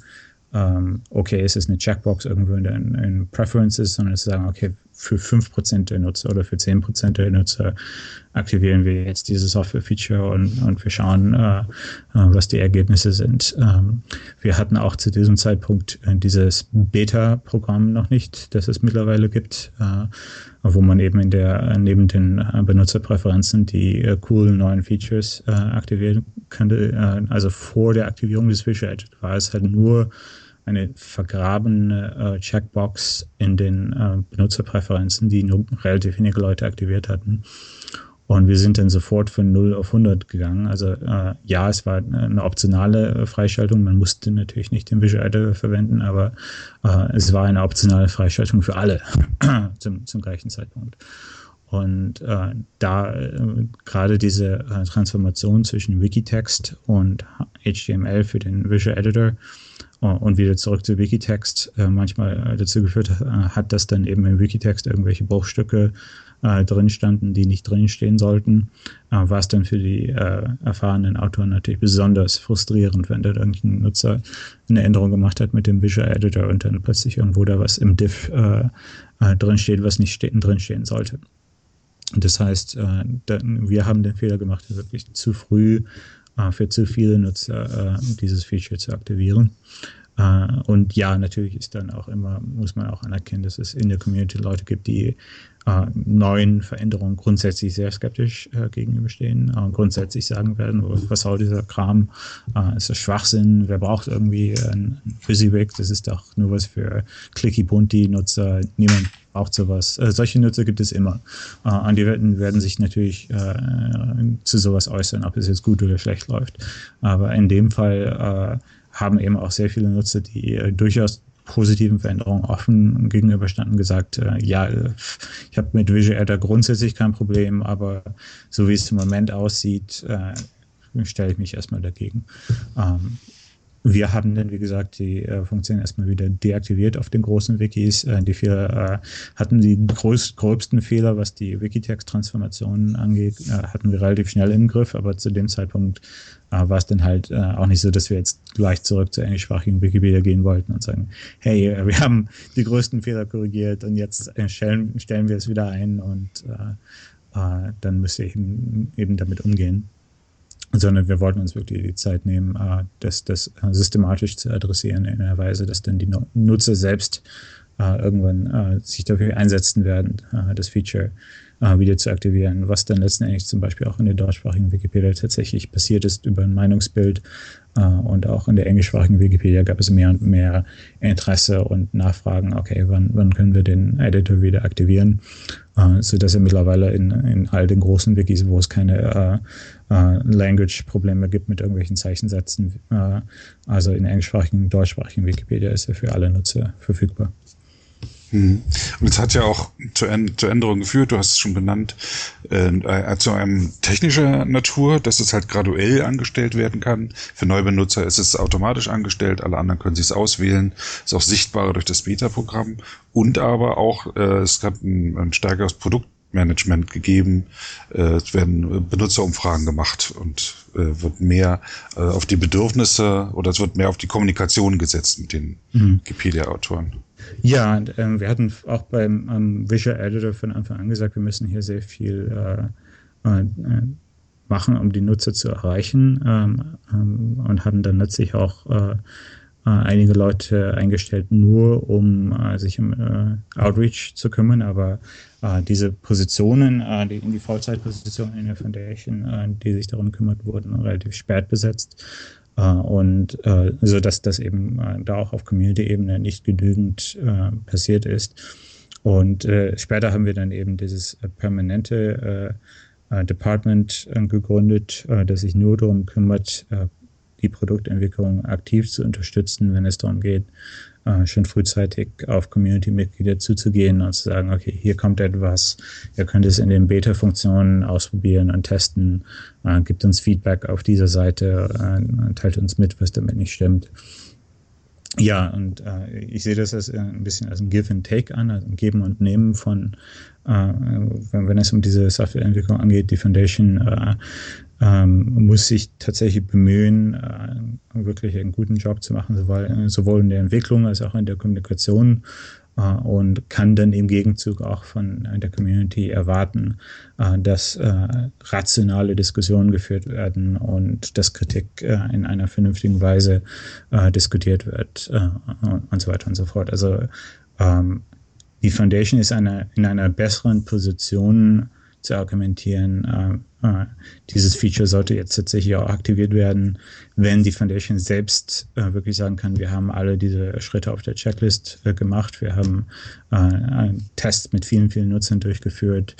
Speaker 2: ähm, okay, es ist eine Checkbox irgendwo in in Preferences, sondern zu sagen, okay, für 5% der Nutzer oder für 10% der Nutzer aktivieren wir jetzt dieses Software-Feature und, und wir schauen, äh, äh, was die Ergebnisse sind. Ähm, wir hatten auch zu diesem Zeitpunkt äh, dieses Beta-Programm noch nicht, das es mittlerweile gibt, äh, wo man eben in der neben den äh, Benutzerpräferenzen die äh, coolen neuen Features aktivieren könnte. also vor der Aktivierung des Visual Edge war es halt nur eine vergrabene äh, Checkbox in den äh, Benutzerpräferenzen, die nur relativ wenige Leute aktiviert hatten. Und wir sind dann sofort von 0 auf 100 gegangen. Also äh, ja, es war eine optionale äh, Freischaltung. Man musste natürlich nicht den Visual Editor verwenden, aber äh, es war eine optionale Freischaltung für alle zum, zum gleichen Zeitpunkt. Und äh, da äh, gerade diese äh, Transformation zwischen Wikitext und HTML für den Visual Editor und wieder zurück zu Wikitext äh, manchmal äh, dazu geführt äh, hat, dass dann eben im Wikitext irgendwelche Bruchstücke äh, drin standen, die nicht drin stehen sollten, äh, war es dann für die äh, erfahrenen Autoren natürlich besonders frustrierend, wenn da irgendein Nutzer eine Änderung gemacht hat mit dem Visual Editor und dann plötzlich irgendwo da was im Diff äh, äh, drin steht, was nicht ste drin stehen sollte. Das heißt, äh, wir haben den Fehler gemacht, wirklich zu früh äh, für zu viele Nutzer äh, dieses Feature zu aktivieren. Uh, und ja, natürlich ist dann auch immer, muss man auch anerkennen, dass es in der Community Leute gibt, die uh, neuen Veränderungen grundsätzlich sehr skeptisch uh, gegenüberstehen und grundsätzlich sagen werden, was soll dieser Kram, ist das Schwachsinn, wer braucht irgendwie ein WYSIWYG, das ist doch nur was für Clicky-Bunty-Nutzer, niemand braucht sowas. solche Nutzer gibt es immer. und die werden, werden sich natürlich zu sowas äußern, ob es jetzt gut oder schlecht läuft. Aber in dem Fall haben eben auch sehr viele Nutzer, die äh, durchaus positiven Veränderungen offen gegenüberstanden, gesagt, äh, ja, ich habe mit Visual Editor grundsätzlich kein Problem, aber so wie es im Moment aussieht, äh, stelle ich mich erstmal dagegen. Ähm, wir haben dann, wie gesagt, die äh, Funktion erstmal wieder deaktiviert auf den großen Wikis. Äh, die Fehler äh, hatten die größ, gröbsten Fehler, was die Wikitext-Transformationen angeht, äh, hatten wir relativ schnell im Griff, aber zu dem Zeitpunkt äh, war es dann halt äh, auch nicht so, dass wir jetzt gleich zurück zur englischsprachigen Wikipedia gehen wollten und sagen, hey, wir haben die größten Fehler korrigiert und jetzt stellen, stellen wir es wieder ein und dann müsst ihr eben, eben damit umgehen. Sondern wir wollten uns wirklich die Zeit nehmen, äh, das, das äh, systematisch zu adressieren in einer Weise, dass dann die Nutzer selbst äh, irgendwann sich dafür einsetzen werden, das Feature wieder zu aktivieren, was dann letztendlich zum Beispiel auch in der deutschsprachigen Wikipedia tatsächlich passiert ist über ein Meinungsbild und auch in der englischsprachigen Wikipedia gab es mehr und mehr Interesse und Nachfragen, okay, wann, wann können wir den Editor wieder aktivieren, äh, so dass er mittlerweile in, in all den großen Wikis, wo es keine äh, äh, Language-Probleme gibt mit irgendwelchen Zeichensätzen, äh, also in englischsprachigen, deutschsprachigen Wikipedia ist er für alle Nutzer verfügbar.
Speaker 1: Mhm. Und es hat ja auch zur, zur Änderung geführt, du hast es schon benannt, äh, zu einem technischer Natur, dass es halt graduell angestellt werden kann. Für Neubenutzer ist es automatisch angestellt, alle anderen können sich es auswählen, ist auch sichtbarer durch das Beta-Programm und aber auch, äh, es hat ein, ein stärkeres Produktmanagement gegeben, äh, es werden Benutzerumfragen gemacht und äh, wird mehr äh, auf die Bedürfnisse oder es wird mehr auf die Kommunikation gesetzt mit den mhm. Wikipedia-Autoren.
Speaker 2: Ja, und, ähm, wir hatten auch beim ähm, Visual Editor von Anfang an gesagt, wir müssen hier sehr viel äh, äh, machen, um die Nutzer zu erreichen ähm, ähm und haben dann letztlich auch äh, äh, einige Leute eingestellt, nur um äh, sich um äh, Outreach zu kümmern, aber diese Positionen, die in die Vollzeitpositionen in der Foundation, die sich darum kümmert, wurden relativ spät besetzt. Äh, und äh, so dass das eben äh, da auch auf Community-Ebene nicht genügend äh, passiert ist. Und äh, später haben wir dann eben dieses äh, permanente äh, äh, Department äh, gegründet, äh, das sich nur darum kümmert, äh, die Produktentwicklung aktiv zu unterstützen, wenn es darum geht, äh, schon frühzeitig auf Community-Mitglieder zuzugehen und zu sagen, okay, hier kommt etwas, ihr könnt es in den Beta-Funktionen ausprobieren und testen, äh, gibt uns Feedback auf dieser Seite, äh, teilt uns mit, was damit nicht stimmt. Ja, und äh, ich sehe das als, äh, ein bisschen als ein Give and Take an, also ein Geben und Nehmen von, wenn, wenn, es um diese Softwareentwicklung angeht, die Foundation äh, ähm, muss sich tatsächlich bemühen, äh, wirklich einen guten Job zu machen, sowohl, sowohl in der Entwicklung als auch in der Kommunikation äh, und kann dann im Gegenzug auch von der Community erwarten, äh, dass äh, rationale Diskussionen geführt werden und dass Kritik äh, in einer vernünftigen Weise äh, diskutiert wird und so weiter und so fort. Also ähm, die Foundation ist eine, in einer besseren Position zu argumentieren, äh, dieses Feature sollte jetzt tatsächlich auch aktiviert werden, wenn die Foundation selbst äh, wirklich sagen kann, wir haben alle diese Schritte auf der Checklist äh, gemacht, wir haben äh, einen Test mit vielen, vielen Nutzern durchgeführt,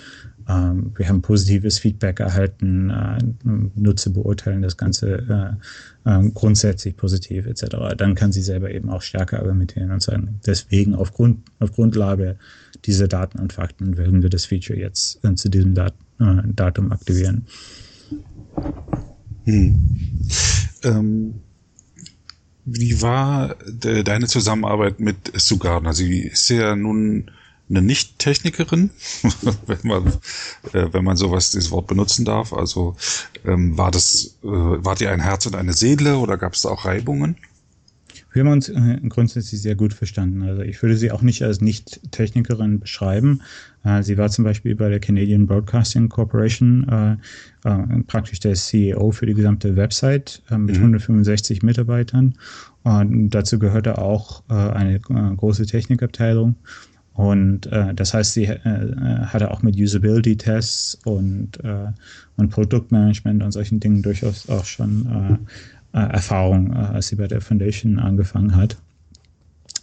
Speaker 2: wir haben positives Feedback erhalten, äh, Nutzer beurteilen das Ganze äh, grundsätzlich positiv etc. Dann kann sie selber eben auch stärker argumentieren und sagen, deswegen auf, auf Grundlage dieser Daten und Fakten werden wir das Feature jetzt zu diesem äh, Datum aktivieren.
Speaker 1: Hm. Ähm, wie war de, deine Zusammenarbeit mit Sue Gardner? Sie ist ja nun eine Nicht-Technikerin, wenn man, äh, wenn man sowas, dieses Wort benutzen darf. Also ähm, war das, äh, wart ihr ein Herz und eine Seele oder gab es da auch Reibungen?
Speaker 2: Wir haben uns äh, grundsätzlich sehr gut verstanden. Also ich würde sie auch nicht als Nicht-Technikerin beschreiben. Äh, sie war zum Beispiel bei der Canadian Broadcasting Corporation äh, äh, praktisch der CEO für die gesamte Website äh, mit mhm. 165 Mitarbeitern. Und dazu gehörte auch eine große Technikabteilung. Und äh, das heißt, sie äh, hatte auch mit Usability-Tests und, äh, und Produktmanagement und solchen Dingen durchaus auch schon äh, Erfahrung, als sie bei der Foundation angefangen hat.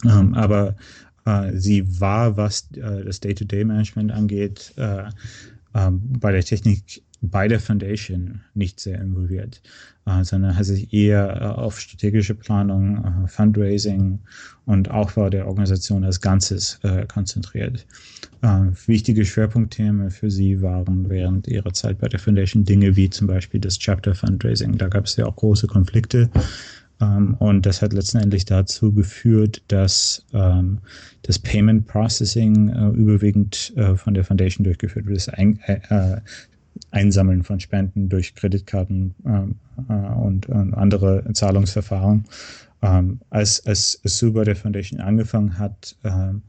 Speaker 2: Ähm, aber äh, sie war, was äh, das Day-to-Day-Management angeht, äh, ähm, bei der Technik bei der Foundation nicht sehr involviert, äh, sondern hat sich eher äh, auf strategische Planung, äh, Fundraising und Aufbau der Organisation als Ganzes äh, konzentriert. Äh, wichtige Schwerpunktthemen für sie waren während ihrer Zeit bei der Foundation Dinge wie zum Beispiel das Chapter Fundraising. Da gab es ja auch große Konflikte ähm, und das hat letztendlich dazu geführt, dass ähm, das Payment Processing äh, überwiegend äh, von der Foundation durchgeführt wird. Das Ein äh, Einsammeln von Spenden durch Kreditkarten ähm, äh, und, und, andere Zahlungsverfahren. Ähm, als, als Super der Foundation angefangen hat, ähm,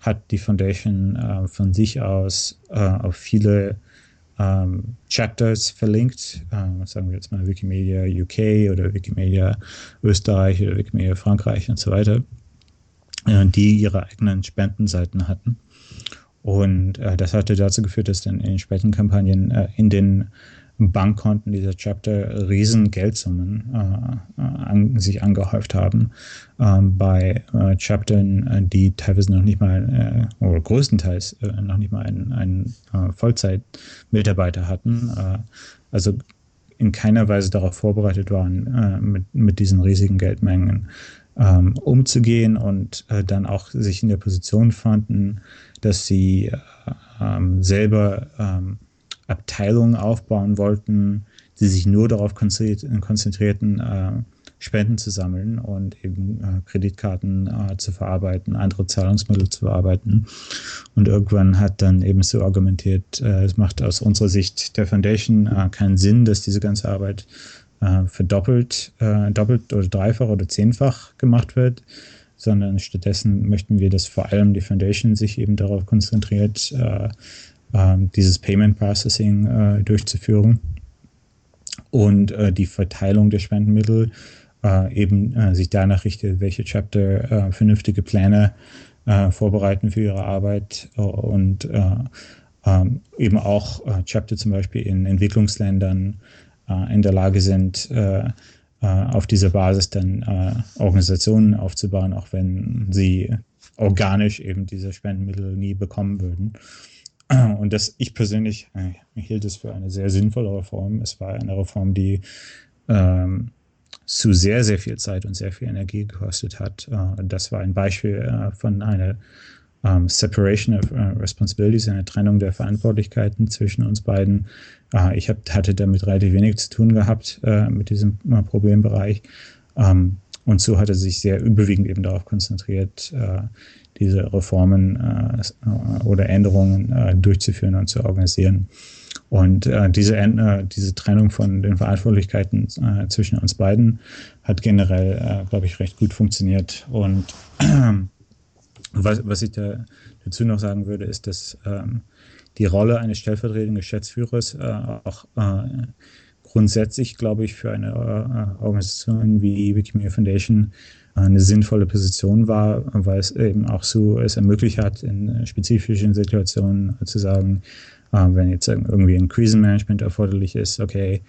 Speaker 2: hat die Foundation äh, von sich aus auf viele ähm, Chapters verlinkt, äh, sagen wir jetzt mal Wikimedia UK oder Wikimedia Österreich oder Wikimedia Frankreich und so weiter, äh, die ihre eigenen Spendenseiten hatten. Und äh, das hatte dazu geführt, dass dann in den späten Kampagnen äh, in den Bankkonten dieser Chapter riesen Geldsummen äh, an, sich angehäuft haben ähm, bei äh, Chaptern, äh, die teilweise noch nicht mal äh, oder größtenteils äh, noch nicht mal einen, einen äh, Vollzeitmitarbeiter hatten. also in keiner Weise darauf vorbereitet waren, mit, mit diesen riesigen Geldmengen ähm, umzugehen und dann auch sich in der Position fanden, dass sie ähm, selber ähm, Abteilungen aufbauen wollten, die sich nur darauf konzentrierten, äh, Spenden zu sammeln und eben äh, Kreditkarten äh, zu verarbeiten, andere Zahlungsmittel zu verarbeiten. Und irgendwann hat dann eben so argumentiert, äh, es macht aus unserer Sicht der Foundation äh, keinen Sinn, dass diese ganze Arbeit äh, verdoppelt, äh, doppelt oder dreifach oder zehnfach gemacht wird, sondern stattdessen möchten wir, dass vor allem die Foundation sich eben darauf konzentriert, ähm, dieses Payment Processing äh, durchzuführen und äh, die Verteilung der Spendenmittel äh, eben äh, sich danach richtet, welche Chapter äh, vernünftige Pläne äh, vorbereiten für ihre Arbeit und ähm, eben auch Chapter zum Beispiel in Entwicklungsländern in der Lage sind, auf dieser Basis dann Organisationen aufzubauen, auch wenn sie organisch eben diese Spendenmittel nie bekommen würden. Und das, ich persönlich äh, hielt es für eine sehr sinnvolle Reform. Es war eine Reform, die ähm, zu sehr, sehr viel Zeit und sehr viel Energie gekostet hat. Äh, das war ein Beispiel äh, von einer ähm, Separation of uh, Responsibilities, eine Trennung der Verantwortlichkeiten zwischen uns beiden. Äh, ich hab, hatte damit relativ wenig zu tun gehabt äh, mit diesem äh, Problembereich. Ähm, und so hat er sich sehr überwiegend eben darauf konzentriert, diese Reformen äh, oder Änderungen äh, durchzuführen und zu organisieren. Und äh, diese, äh, diese Trennung von den Verantwortlichkeiten äh, zwischen uns beiden hat generell, äh, glaube ich, recht gut funktioniert. Und was, was ich da dazu noch sagen würde, ist, dass ähm, die Rolle eines stellvertretenden Geschäftsführers äh, auch äh, grundsätzlich, glaube ich, für eine äh, Organisation wie Wikimedia Foundation eine sinnvolle Position war, weil es eben auch so es ermöglicht hat, in spezifischen Situationen zu sagen, äh, wenn jetzt irgendwie ein Krisenmanagement erforderlich ist, okay,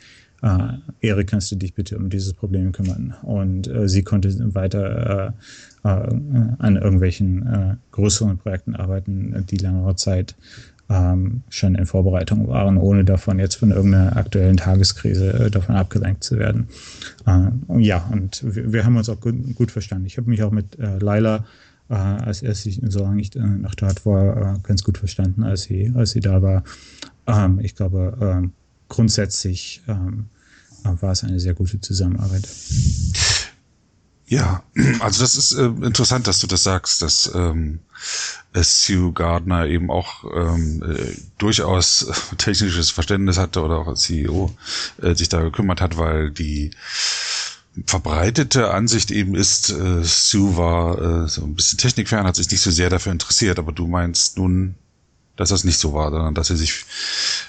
Speaker 2: äh, Erik, kannst du dich bitte um dieses Problem kümmern? Und äh, sie konnte weiter äh, äh, an irgendwelchen äh, größeren Projekten arbeiten, die längere Zeit ähm, schon in Vorbereitung waren, ohne davon jetzt von irgendeiner aktuellen Tageskrise äh, davon abgelenkt zu werden. Äh, ja, und wir, wir, haben uns auch gut, gut verstanden. Ich habe mich auch mit äh, Laila, äh, als erst ich, solange ich äh, noch dort war, äh, ganz gut verstanden, als sie, als sie da war. Ähm, ich glaube, ähm, grundsätzlich ähm, war es eine sehr gute Zusammenarbeit.
Speaker 1: Ja, also das ist äh, interessant, dass du das sagst, dass ähm, Sue Gardner eben auch ähm, äh, durchaus technisches Verständnis hatte oder auch als CEO äh, sich da gekümmert hat, weil die verbreitete Ansicht eben ist, äh, Sue war äh, so ein bisschen technikfern, hat sich nicht so sehr dafür interessiert, aber du meinst nun, dass das nicht so war, sondern dass er sich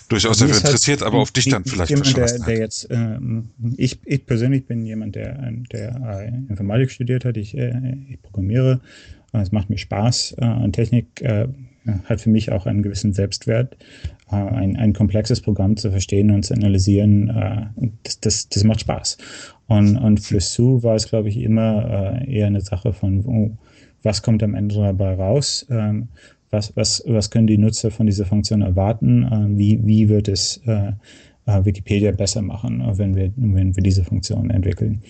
Speaker 1: durchaus dafür halt interessiert, aber auf dich dann vielleicht
Speaker 2: jemand, der, der jetzt, ähm, ich, ich persönlich bin jemand, der, der äh, Informatik studiert hat, ich, äh, ich programmiere, es macht mir Spaß äh, und Technik äh, hat für mich auch einen gewissen Selbstwert. Äh, ein, ein komplexes Programm zu verstehen und zu analysieren, äh, das, das, das macht Spaß. Und, und für Sue war es, glaube ich, immer äh, eher eine Sache von, oh, was kommt am Ende dabei raus? Ähm, was, was, was können die Nutzer von dieser Funktion erwarten? Äh, wie, wie wird es äh, äh, Wikipedia besser machen, wenn wir, wenn wir diese Funktion entwickeln?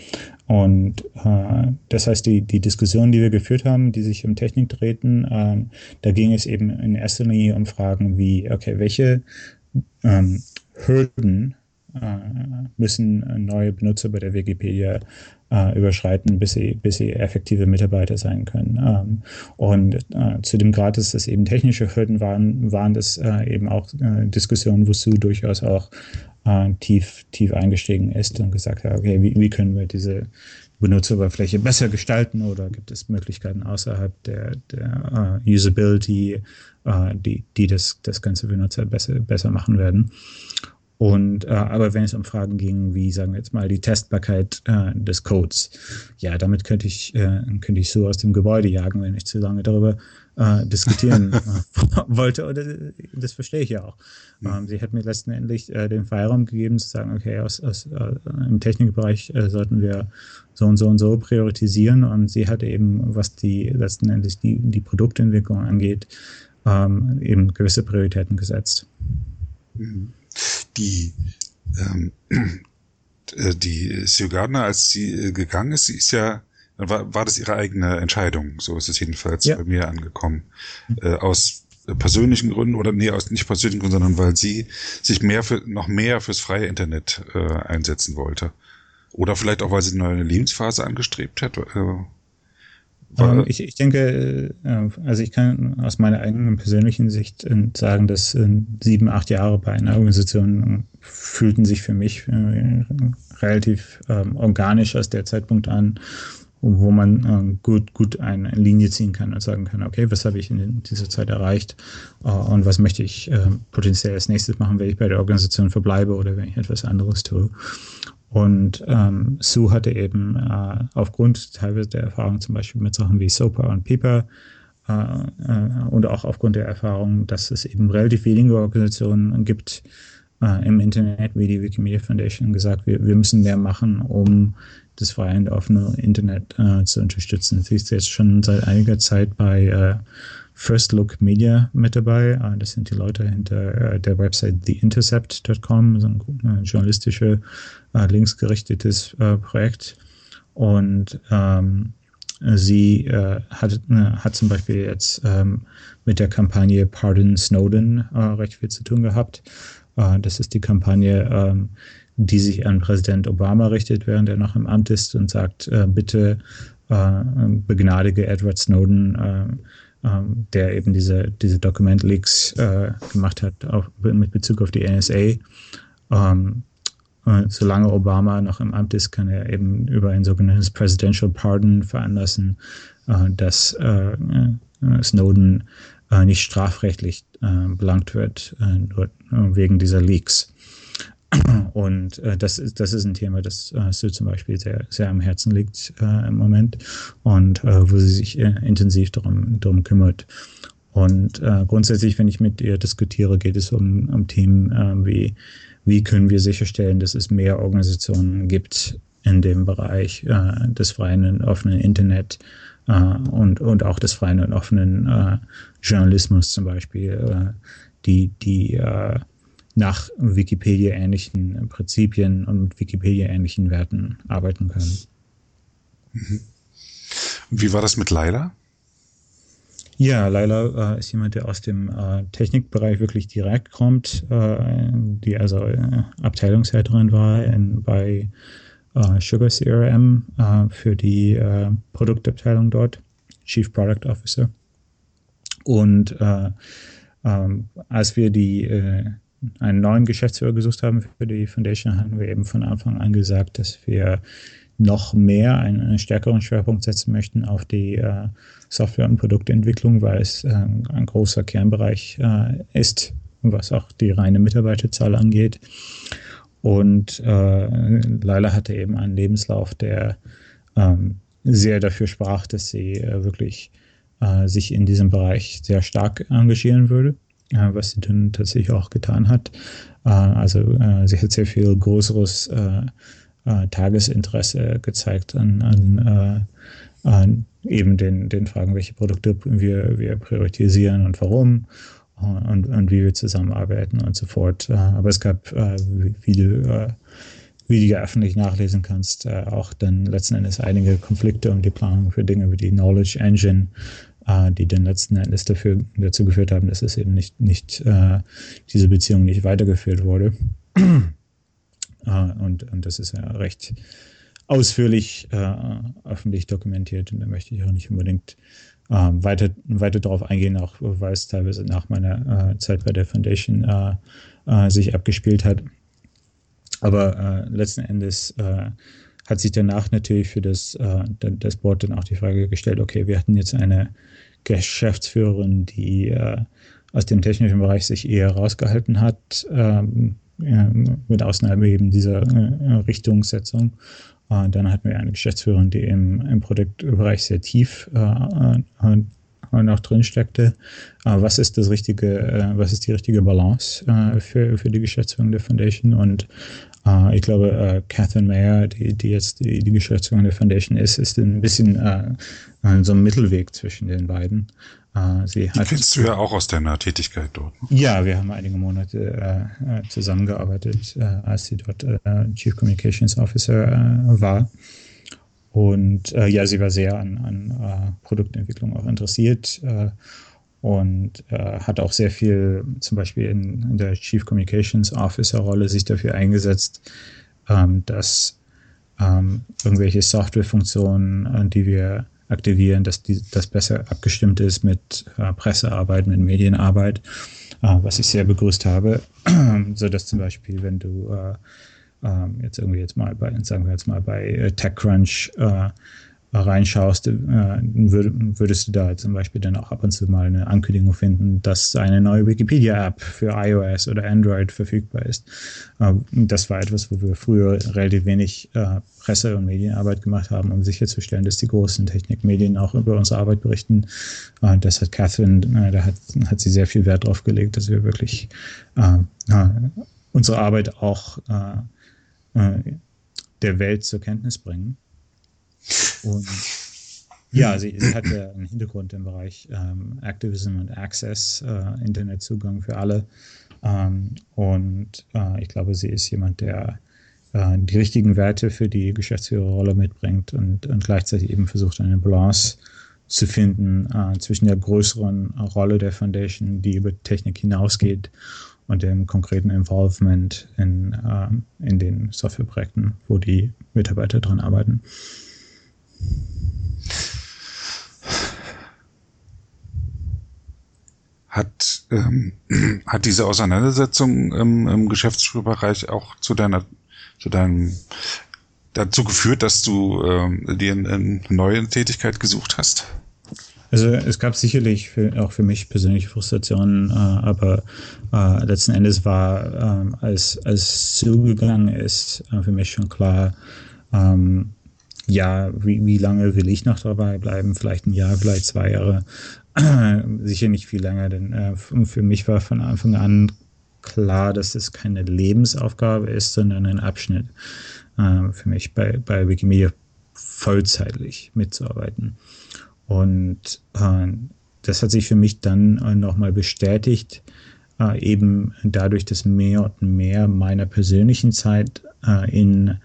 Speaker 2: Und äh, das heißt, die, die Diskussionen, die wir geführt haben, die sich um Technik drehten, äh, da ging es eben in erster Linie um Fragen wie, okay, welche ähm, Hürden äh, müssen neue Benutzer bei der Wikipedia äh, überschreiten, bis sie, bis sie effektive Mitarbeiter sein können. Ähm, und äh, zu dem Grad, dass das eben technische Hürden waren, waren das äh, eben auch äh, Diskussionen, wozu durchaus auch äh, tief, tief eingestiegen ist und gesagt hat, okay, wie, wie können wir diese, Benutzeroberfläche besser gestalten oder gibt es Möglichkeiten außerhalb der, der uh, Usability, uh, die, die das, das ganze Benutzer besser, besser machen werden. Und äh, aber wenn es um Fragen ging, wie sagen wir jetzt mal die Testbarkeit äh, des Codes, ja, damit könnte ich äh, könnte ich so aus dem Gebäude jagen, wenn ich zu lange darüber äh, diskutieren äh, wollte. Oder das verstehe ich ja auch. Ähm, sie hat mir letztendlich äh, den Freiraum gegeben zu sagen, okay, aus, aus äh, im Technikbereich äh, sollten wir so und so und so priorisieren. Und sie hat eben, was die letztendlich die die Produktentwicklung angeht, ähm, eben gewisse Prioritäten gesetzt.
Speaker 1: Mhm die, ähm, äh, die Sue Gardner, als sie äh, gegangen ist, sie ist ja, war, war das ihre eigene Entscheidung. So ist es jedenfalls ja. bei mir angekommen. Äh, aus persönlichen Gründen oder nee, aus nicht persönlichen Gründen, sondern weil sie sich mehr für, noch mehr fürs freie Internet äh, einsetzen wollte. Oder vielleicht auch, weil sie eine neue Lebensphase angestrebt hat. Äh,
Speaker 2: ähm, ich, ich denke, äh, also ich kann aus meiner eigenen persönlichen Sicht äh, sagen, dass äh, sieben, acht Jahre bei einer Organisation fühlten sich für mich relativ ähm, organisch aus der Zeitpunkt an, wo man gut, gut eine Linie ziehen kann und sagen kann, okay, was habe ich in dieser Zeit erreicht und was möchte ich potenziell als nächstes machen, wenn ich bei der Organisation verbleibe oder wenn ich etwas anderes tue. Und ähm, Sue hatte eben äh, aufgrund teilweise der Erfahrung zum Beispiel mit Sachen wie SOPA und PIPA äh, äh, und auch aufgrund der Erfahrung, dass es eben relativ wenige Organisationen gibt äh, im Internet, wie die Wikimedia Foundation gesagt, wir, wir müssen mehr machen, um das freie und offene Internet äh, zu unterstützen. Sie ist jetzt schon seit einiger Zeit bei äh, First Look Media mit dabei. Äh, das sind die Leute hinter äh, der Website theintercept.com, so ein journalistische, äh, linksgerichtetes Projekt. Und ähm, sie äh, hat, äh, hat zum Beispiel jetzt ähm, mit der Kampagne Pardon Snowden äh, recht viel zu tun gehabt. das ist die Kampagne, ähm, die sich an Präsident Obama richtet, während er noch im Amt ist und sagt, bitte begnadige Edward Snowden ähm, der eben diese, diese Dokument-Leaks äh, gemacht hat auf, mit Bezug auf die NSA. Ähm, solange Obama noch im Amt ist, kann er eben über ein sogenanntes Presidential Pardon veranlassen, äh, dass äh, äh Snowden äh, nicht strafrechtlich äh, belangt wird wegen dieser Leaks. Und äh, das, ist, das ist ein Thema, das äh, Sue zum Beispiel sehr, sehr am Herzen liegt äh, im Moment und äh, wo sie sich äh, intensiv darum, darum kümmert. Und äh, grundsätzlich, wenn ich mit ihr diskutiere, geht es um, um Themen äh, wie, wie können wir sicherstellen, dass es mehr Organisationen gibt in dem Bereich äh, des freien und offenen Internet äh, und, und auch des freien und offenen äh, Journalismus zum Beispiel, äh, die, die äh, nach Wikipedia-ähnlichen Prinzipien und Wikipedia-ähnlichen Werten arbeiten können.
Speaker 1: Mhm. Wie war das mit Laila?
Speaker 2: Ja, Laila äh, ist jemand, der aus dem äh, Technikbereich wirklich direkt kommt, äh, die also äh, Abteilungsleiterin war in, bei äh, Sugar CRM äh, für die Produktabteilung dort, Chief Product Officer. Und ähm, als wir die einen neuen Geschäftsführer gesucht haben für die Foundation, haben wir eben von Anfang an gesagt, dass wir noch mehr einen, einen stärkeren Schwerpunkt setzen möchten auf die äh, Software- und Produktentwicklung, weil es äh, ein großer Kernbereich äh, ist, was auch die reine Mitarbeiterzahl angeht. Und äh, Laila hatte eben einen Lebenslauf, der ähm, sehr dafür sprach, dass sie äh, wirklich äh, sich in diesem Bereich sehr stark engagieren würde was sie dann tatsächlich auch getan hat. Äh, also äh, sie hat sehr viel größeres äh, äh, Tagesinteresse gezeigt an, an, äh, an eben den, den Fragen, welche Produkte wir, wir priorisieren und warum und, und wie wir zusammenarbeiten und so fort. aber es gab, wie du wie du ja öffentlich nachlesen kannst, auch dann letzten Endes einige Konflikte um die Planung für Dinge wie die Knowledge Engine, die dann letzten Endes dafür, dazu geführt haben, dass es eben nicht, nicht äh, diese Beziehung nicht weitergeführt wurde. und, und das ist ja recht ausführlich äh, öffentlich dokumentiert und da möchte ich auch nicht unbedingt äh, weiter, weiter darauf eingehen, auch weil es teilweise nach meiner äh, Zeit bei der Foundation äh, äh, sich abgespielt hat. Aber äh, letzten Endes äh, hat sich danach natürlich für das, äh, das Board dann auch die Frage gestellt, okay, wir hatten jetzt eine Geschäftsführerin, die äh, aus dem technischen Bereich sich eher rausgehalten hat, ähm, ja, mit Ausnahme eben dieser äh, Richtungssetzung. Äh, dann hatten wir eine Geschäftsführerin, die im, im Produktbereich sehr tief äh, noch drin steckte. was ist das richtige, äh, was ist die richtige Balance äh, für, für die Geschäftsführung der Foundation? Und Uh, ich glaube, uh, Catherine Mayer, die, die jetzt die, die Geschäftsführerin der Foundation ist, ist ein bisschen uh, so ein Mittelweg zwischen den beiden.
Speaker 1: sie die hat, kennst du ja auch aus deiner Tätigkeit dort.
Speaker 2: Ne? Ja, wir haben einige Monate zusammengearbeitet, als sie dort Chief Communications Officer war. Und ja, sie war sehr an, an Produktentwicklung auch interessiert und äh, hat auch sehr viel, zum Beispiel in, in der Chief Communications Officer Rolle, sich dafür eingesetzt, ähm, dass ähm, irgendwelche Softwarefunktionen, äh, die wir aktivieren, dass die, das besser abgestimmt ist mit äh, Pressearbeit, mit Medienarbeit, äh, was ich sehr begrüßt habe, so dass zum Beispiel, wenn du äh, ähm, jetzt irgendwie jetzt mal bei, sagen wir jetzt mal bei äh, TechCrunch reinschaust, äh, würdest du da zum Beispiel dann auch ab und zu mal eine Ankündigung finden, dass eine neue Wikipedia-App für iOS oder Android verfügbar ist. Äh, das war etwas, wo wir früher relativ wenig äh, Presse- und Medienarbeit gemacht haben, um sicherzustellen, dass die großen Technikmedien auch über unsere Arbeit berichten. Das hat Catherine, da hat, hat sie sehr viel Wert drauf gelegt, dass wir wirklich unsere Arbeit auch der Welt zur Kenntnis bringen. Und ja, sie, sie hatte einen Hintergrund im Bereich ähm, Activism und Access, äh, Internetzugang für alle. Ähm, und äh, ich glaube, sie ist jemand, der äh, die richtigen Werte für die Geschäftsführerrolle mitbringt und, und gleichzeitig eben versucht, eine Balance zu finden äh, zwischen der größeren Rolle der Foundation, die über Technik hinausgeht, und dem konkreten Involvement in, äh, in den Softwareprojekten, wo die Mitarbeiter dran arbeiten.
Speaker 1: Hat, ähm, hat diese Auseinandersetzung im, im Geschäftsführerbereich auch zu deiner, zu deinem, dazu geführt, dass du ähm, dir eine, neue Tätigkeit gesucht hast?
Speaker 2: Also es gab sicherlich für, auch für mich persönliche Frustrationen, äh, aber äh, letzten Endes war, äh, als, als es zugegangen ist, äh, für mich schon klar, ähm, ja, wie, wie lange will ich noch dabei bleiben? Vielleicht ein Jahr, vielleicht zwei Jahre. Sicher nicht viel länger, denn äh, für mich war von Anfang an klar, dass es keine Lebensaufgabe ist, sondern ein Abschnitt äh, für mich bei, bei Wikimedia vollzeitlich mitzuarbeiten. Und äh, das hat sich für mich dann äh, nochmal bestätigt, äh, eben dadurch, dass mehr und mehr meiner persönlichen Zeit äh, in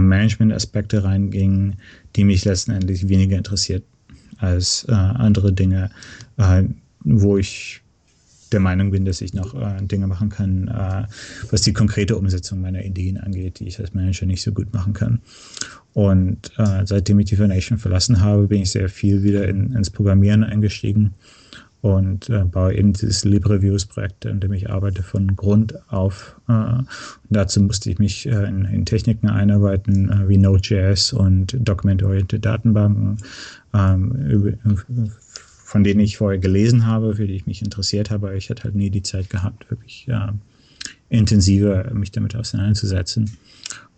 Speaker 2: Management-Aspekte reingingen, die mich letztendlich weniger interessiert als äh, andere Dinge, äh, wo ich der Meinung bin, dass ich noch äh, Dinge machen kann, äh, was die konkrete Umsetzung meiner Ideen angeht, die ich als Manager nicht so gut machen kann. Und äh, seitdem ich die Foundation verlassen habe, bin ich sehr viel wieder in, ins Programmieren eingestiegen und äh, baue eben dieses LibreViews-Projekt, an dem ich arbeite, von Grund auf. Äh, dazu musste ich mich äh, in, in, Techniken einarbeiten, äh, wie Node.js und dokumentorientierte Datenbanken, ähm, über, von denen ich vorher gelesen habe, für die ich mich interessiert habe, aber ich hatte halt nie die Zeit gehabt, wirklich äh, intensiver mich damit auseinanderzusetzen.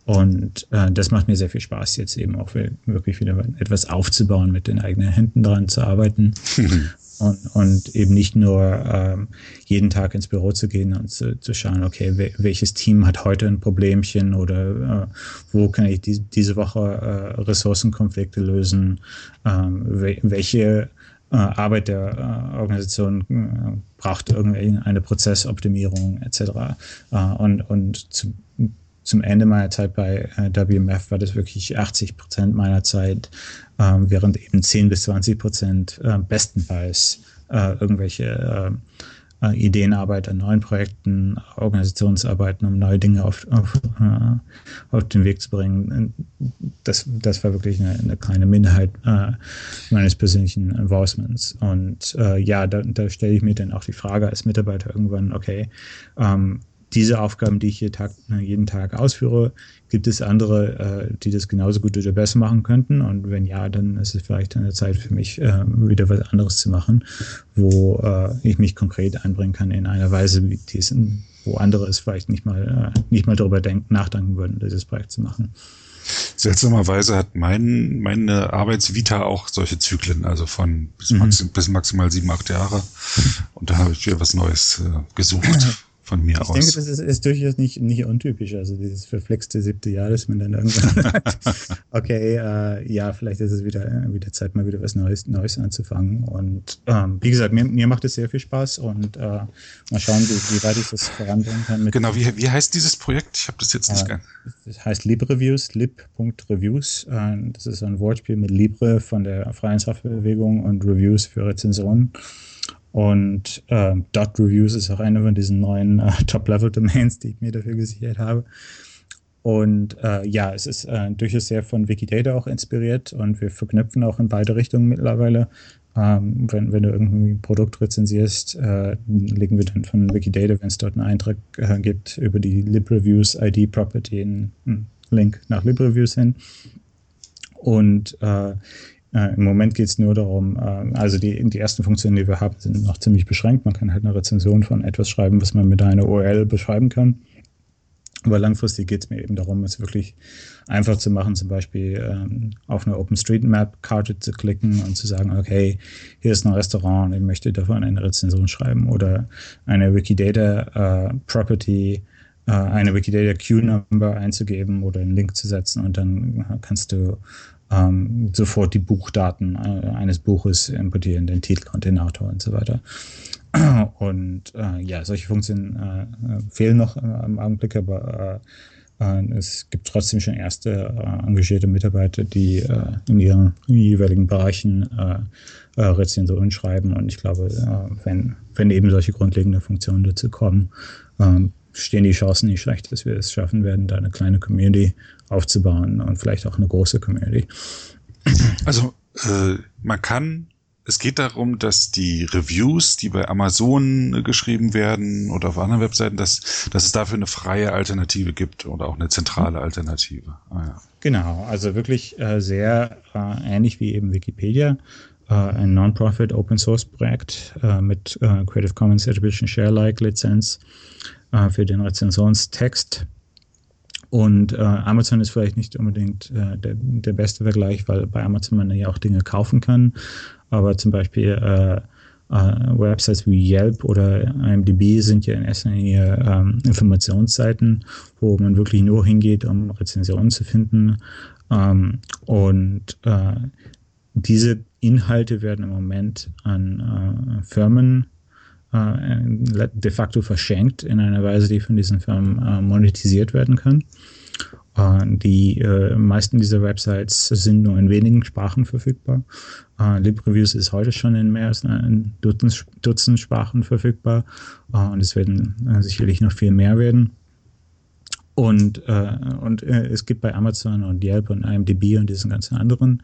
Speaker 2: Und äh, das macht mir sehr viel Spaß, jetzt eben auch wirklich wieder etwas aufzubauen, mit den eigenen Händen dran zu arbeiten. Und, und eben nicht nur ähm, jeden Tag ins Büro zu gehen und zu, zu schauen, okay, welches Team hat heute ein Problemchen oder äh, wo kann ich die, diese Woche äh, Ressourcenkonflikte lösen, ähm, welche äh, Arbeit der äh, Organisation äh, braucht irgendeine Prozessoptimierung etc. Äh, und, und zu, zum Ende meiner Zeit bei äh, WMF war das wirklich 80 Prozent meiner Zeit, ähm, während eben 10 bis 20 Prozent äh, bestenfalls äh, irgendwelche Ideenarbeit an neuen Projekten, Organisationsarbeiten, um neue Dinge auf, auf, auf den Weg zu bringen. Das, das war wirklich eine, eine kleine Minderheit äh, meines persönlichen Involvements. Und äh, ja, da, da stelle ich mir dann auch die Frage als Mitarbeiter irgendwann, okay, ähm, diese Aufgaben, die ich hier Tag, jeden Tag ausführe, gibt es andere, äh, die das genauso gut oder besser machen könnten? Und wenn ja, dann ist es vielleicht an der Zeit für mich, äh, wieder was anderes zu machen, wo äh, ich mich konkret einbringen kann in einer Weise, wie diesen, wo andere es vielleicht nicht mal, äh, nicht mal darüber denken, nachdenken würden, dieses Projekt zu machen.
Speaker 1: Seltsamerweise hat mein, meine Arbeitsvita auch solche Zyklen, also von bis, mhm. maxim, bis maximal sieben, acht Jahre. Und da habe ich wieder was Neues äh, gesucht von mir
Speaker 2: ich
Speaker 1: aus.
Speaker 2: Ich denke, das ist, ist, durchaus nicht, nicht untypisch. Also dieses verflexte siebte Jahr, das man dann irgendwann sagt, okay, äh, ja, vielleicht ist es wieder, wieder Zeit, mal wieder was Neues, Neues anzufangen. Und ähm, wie gesagt, mir, mir macht es sehr viel Spaß und äh, mal schauen, wie, wie weit ich das voranbringen kann.
Speaker 1: genau, wie, wie heißt dieses Projekt? Ich habe das jetzt nicht äh,
Speaker 2: Das heißt LibReviews, lib.reviews. Äh, das ist ein Wortspiel mit Libre von der Freien Softwarebewegung und Reviews für Rezensionen. Und äh, Dot Reviews ist auch eine von diesen neuen äh, Top-Level-Domains, die ich mir dafür gesichert habe. Und äh, ja, es ist äh, durchaus sehr von Wikidata auch inspiriert und wir verknüpfen auch in beide Richtungen mittlerweile. Ähm, wenn, wenn du irgendwie ein Produkt rezensierst, äh, legen wir dann von Wikidata, wenn es dort einen Eintrag äh, gibt, über die LibReviews ID Property einen, einen Link nach LibReviews hin. Und äh, äh, Im Moment geht es nur darum, äh, also die, die ersten Funktionen, die wir haben, sind noch ziemlich beschränkt. Man kann halt eine Rezension von etwas schreiben, was man mit einer URL beschreiben kann. Aber langfristig geht es mir eben darum, es wirklich einfach zu machen, zum Beispiel ähm, auf eine OpenStreetMap-Karte zu klicken und zu sagen, okay, hier ist ein Restaurant ich möchte davon eine Rezension schreiben oder eine Wikidata-Property, äh, äh, eine Wikidata Q-Number einzugeben oder einen Link zu setzen und dann kannst du ähm, sofort die Buchdaten äh, eines Buches importieren, den Titel und den Autor und so weiter. Und äh, ja, solche Funktionen äh, fehlen noch äh, im Augenblick, aber äh, äh, es gibt trotzdem schon erste engagierte Mitarbeiter, die in ihren jeweiligen Bereichen Rezensionen schreiben. Und ich glaube, wenn, wenn eben solche grundlegenden Funktionen dazu kommen, ähm, stehen die Chancen nicht schlecht, dass wir es schaffen werden, da eine kleine Community aufzubauen und vielleicht auch eine große Community.
Speaker 1: Also äh, man kann, es geht darum, dass die Reviews, die bei Amazon geschrieben werden oder auf anderen Webseiten, dass, dass es dafür eine freie Alternative gibt oder auch eine zentrale Alternative.
Speaker 2: Ah, ja. Genau, also wirklich äh, sehr äh, ähnlich wie eben Wikipedia. Uh, ein Non-Profit Open Source Projekt uh, mit Creative Commons Attribution Share Like Lizenz äh, für den Rezensionstext. Und äh, Amazon ist vielleicht nicht unbedingt äh, der, der beste Vergleich, weil bei Amazon man ja auch Dinge kaufen kann. Aber zum Beispiel äh, äh, Websites wie Yelp oder IMDb sind ja in erster Linie ähm, Informationsseiten, wo man wirklich nur hingeht, um Rezensionen zu finden. Ähm, und äh, diese Inhalte werden im Moment an äh, Firmen äh, de facto verschenkt in einer Weise, die von diesen Firmen äh, monetisiert werden kann. Äh, die äh, meisten dieser Websites sind nur in wenigen Sprachen verfügbar. Äh, LibReviews ist heute schon in mehr als ein Dutzend, Dutzend Sprachen verfügbar äh, und es werden äh, sicherlich noch viel mehr werden. Und, äh, und äh, es gibt bei Amazon und Yelp und IMDb und diesen ganzen anderen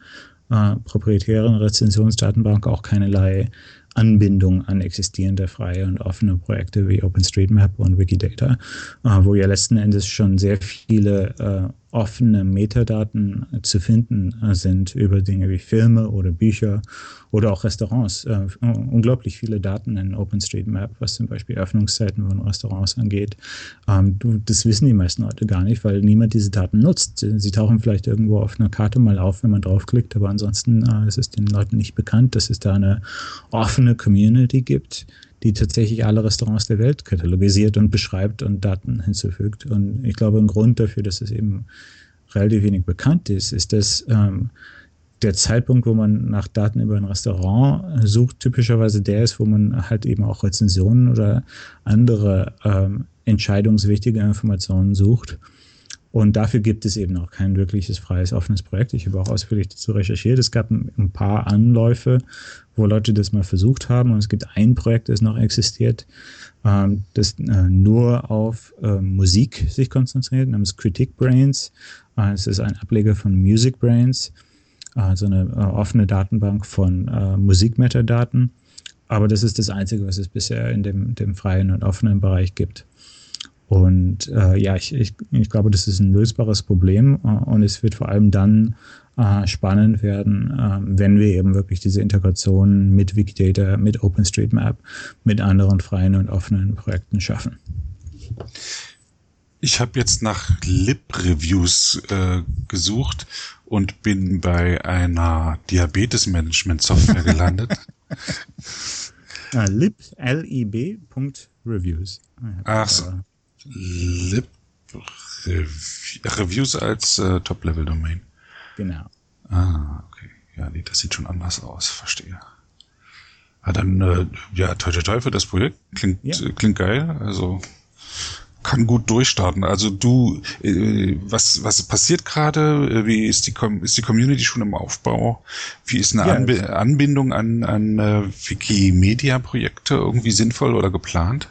Speaker 2: äh, proprietären Rezensionsdatenbank auch keinerlei Anbindung an existierende freie und offene Projekte wie OpenStreetMap und Wikidata, äh, wo ja letzten Endes schon sehr viele äh, offene Metadaten zu finden äh, sind über Dinge wie Filme oder Bücher oder auch Restaurants. Äh, unglaublich viele Daten in OpenStreetMap, was zum Beispiel Öffnungszeiten von Restaurants angeht. Ähm, das wissen die meisten Leute gar nicht, weil niemand diese Daten nutzt. Sie tauchen vielleicht irgendwo auf einer Karte mal auf, wenn man draufklickt, aber ansonsten äh, ist es den Leuten nicht bekannt, dass es da eine offene Community gibt, die tatsächlich alle Restaurants der Welt katalogisiert und beschreibt und Daten hinzufügt. Und ich glaube, ein Grund dafür, dass es eben relativ wenig bekannt ist, ist, dass ähm, der Zeitpunkt, wo man nach Daten über ein Restaurant sucht, typischerweise der ist, wo man halt eben auch Rezensionen oder andere ähm, entscheidungswichtige Informationen sucht. Und dafür gibt es eben auch kein wirkliches freies, offenes Projekt. Ich habe auch ausführlich dazu recherchiert. Es gab ein, paar Anläufe, wo Leute das mal versucht haben. Und es gibt ein Projekt, das noch existiert, ähm, das äh, nur auf äh, Musik sich konzentriert, namens Critic Brains. Äh, es ist ein Ableger von Music Brains, also eine äh, offene Datenbank von äh, Musikmetadaten. Aber das ist das Einzige, was es bisher in dem, dem freien und offenen Bereich gibt. Und äh, ja, ich, ich, ich glaube, das ist ein lösbares Problem äh, und es wird vor allem dann äh, spannend werden, äh, wenn wir eben wirklich diese Integration mit Wikidata, mit OpenStreetMap, mit anderen freien und offenen Projekten schaffen.
Speaker 1: Ich habe jetzt nach Lib-Reviews äh, gesucht und bin bei einer Diabetes-Management-Software gelandet.
Speaker 2: ah, lib, L-I-B, Reviews.
Speaker 1: Ach so. Lib Reviews als äh, Top-Level-Domain.
Speaker 2: Genau.
Speaker 1: Ah, okay. Ja, nee, das sieht schon anders aus, verstehe. Ah, dann, äh, ja, toi, toi, toi für das Projekt. Klingt, ja. äh, klingt geil. Also, kann gut durchstarten. Also du, äh, was was passiert gerade? Wie ist die ist die Community schon im Aufbau? Wie ist eine ja, Anb Anbindung an an äh, Wikimedia-Projekte irgendwie sinnvoll oder geplant?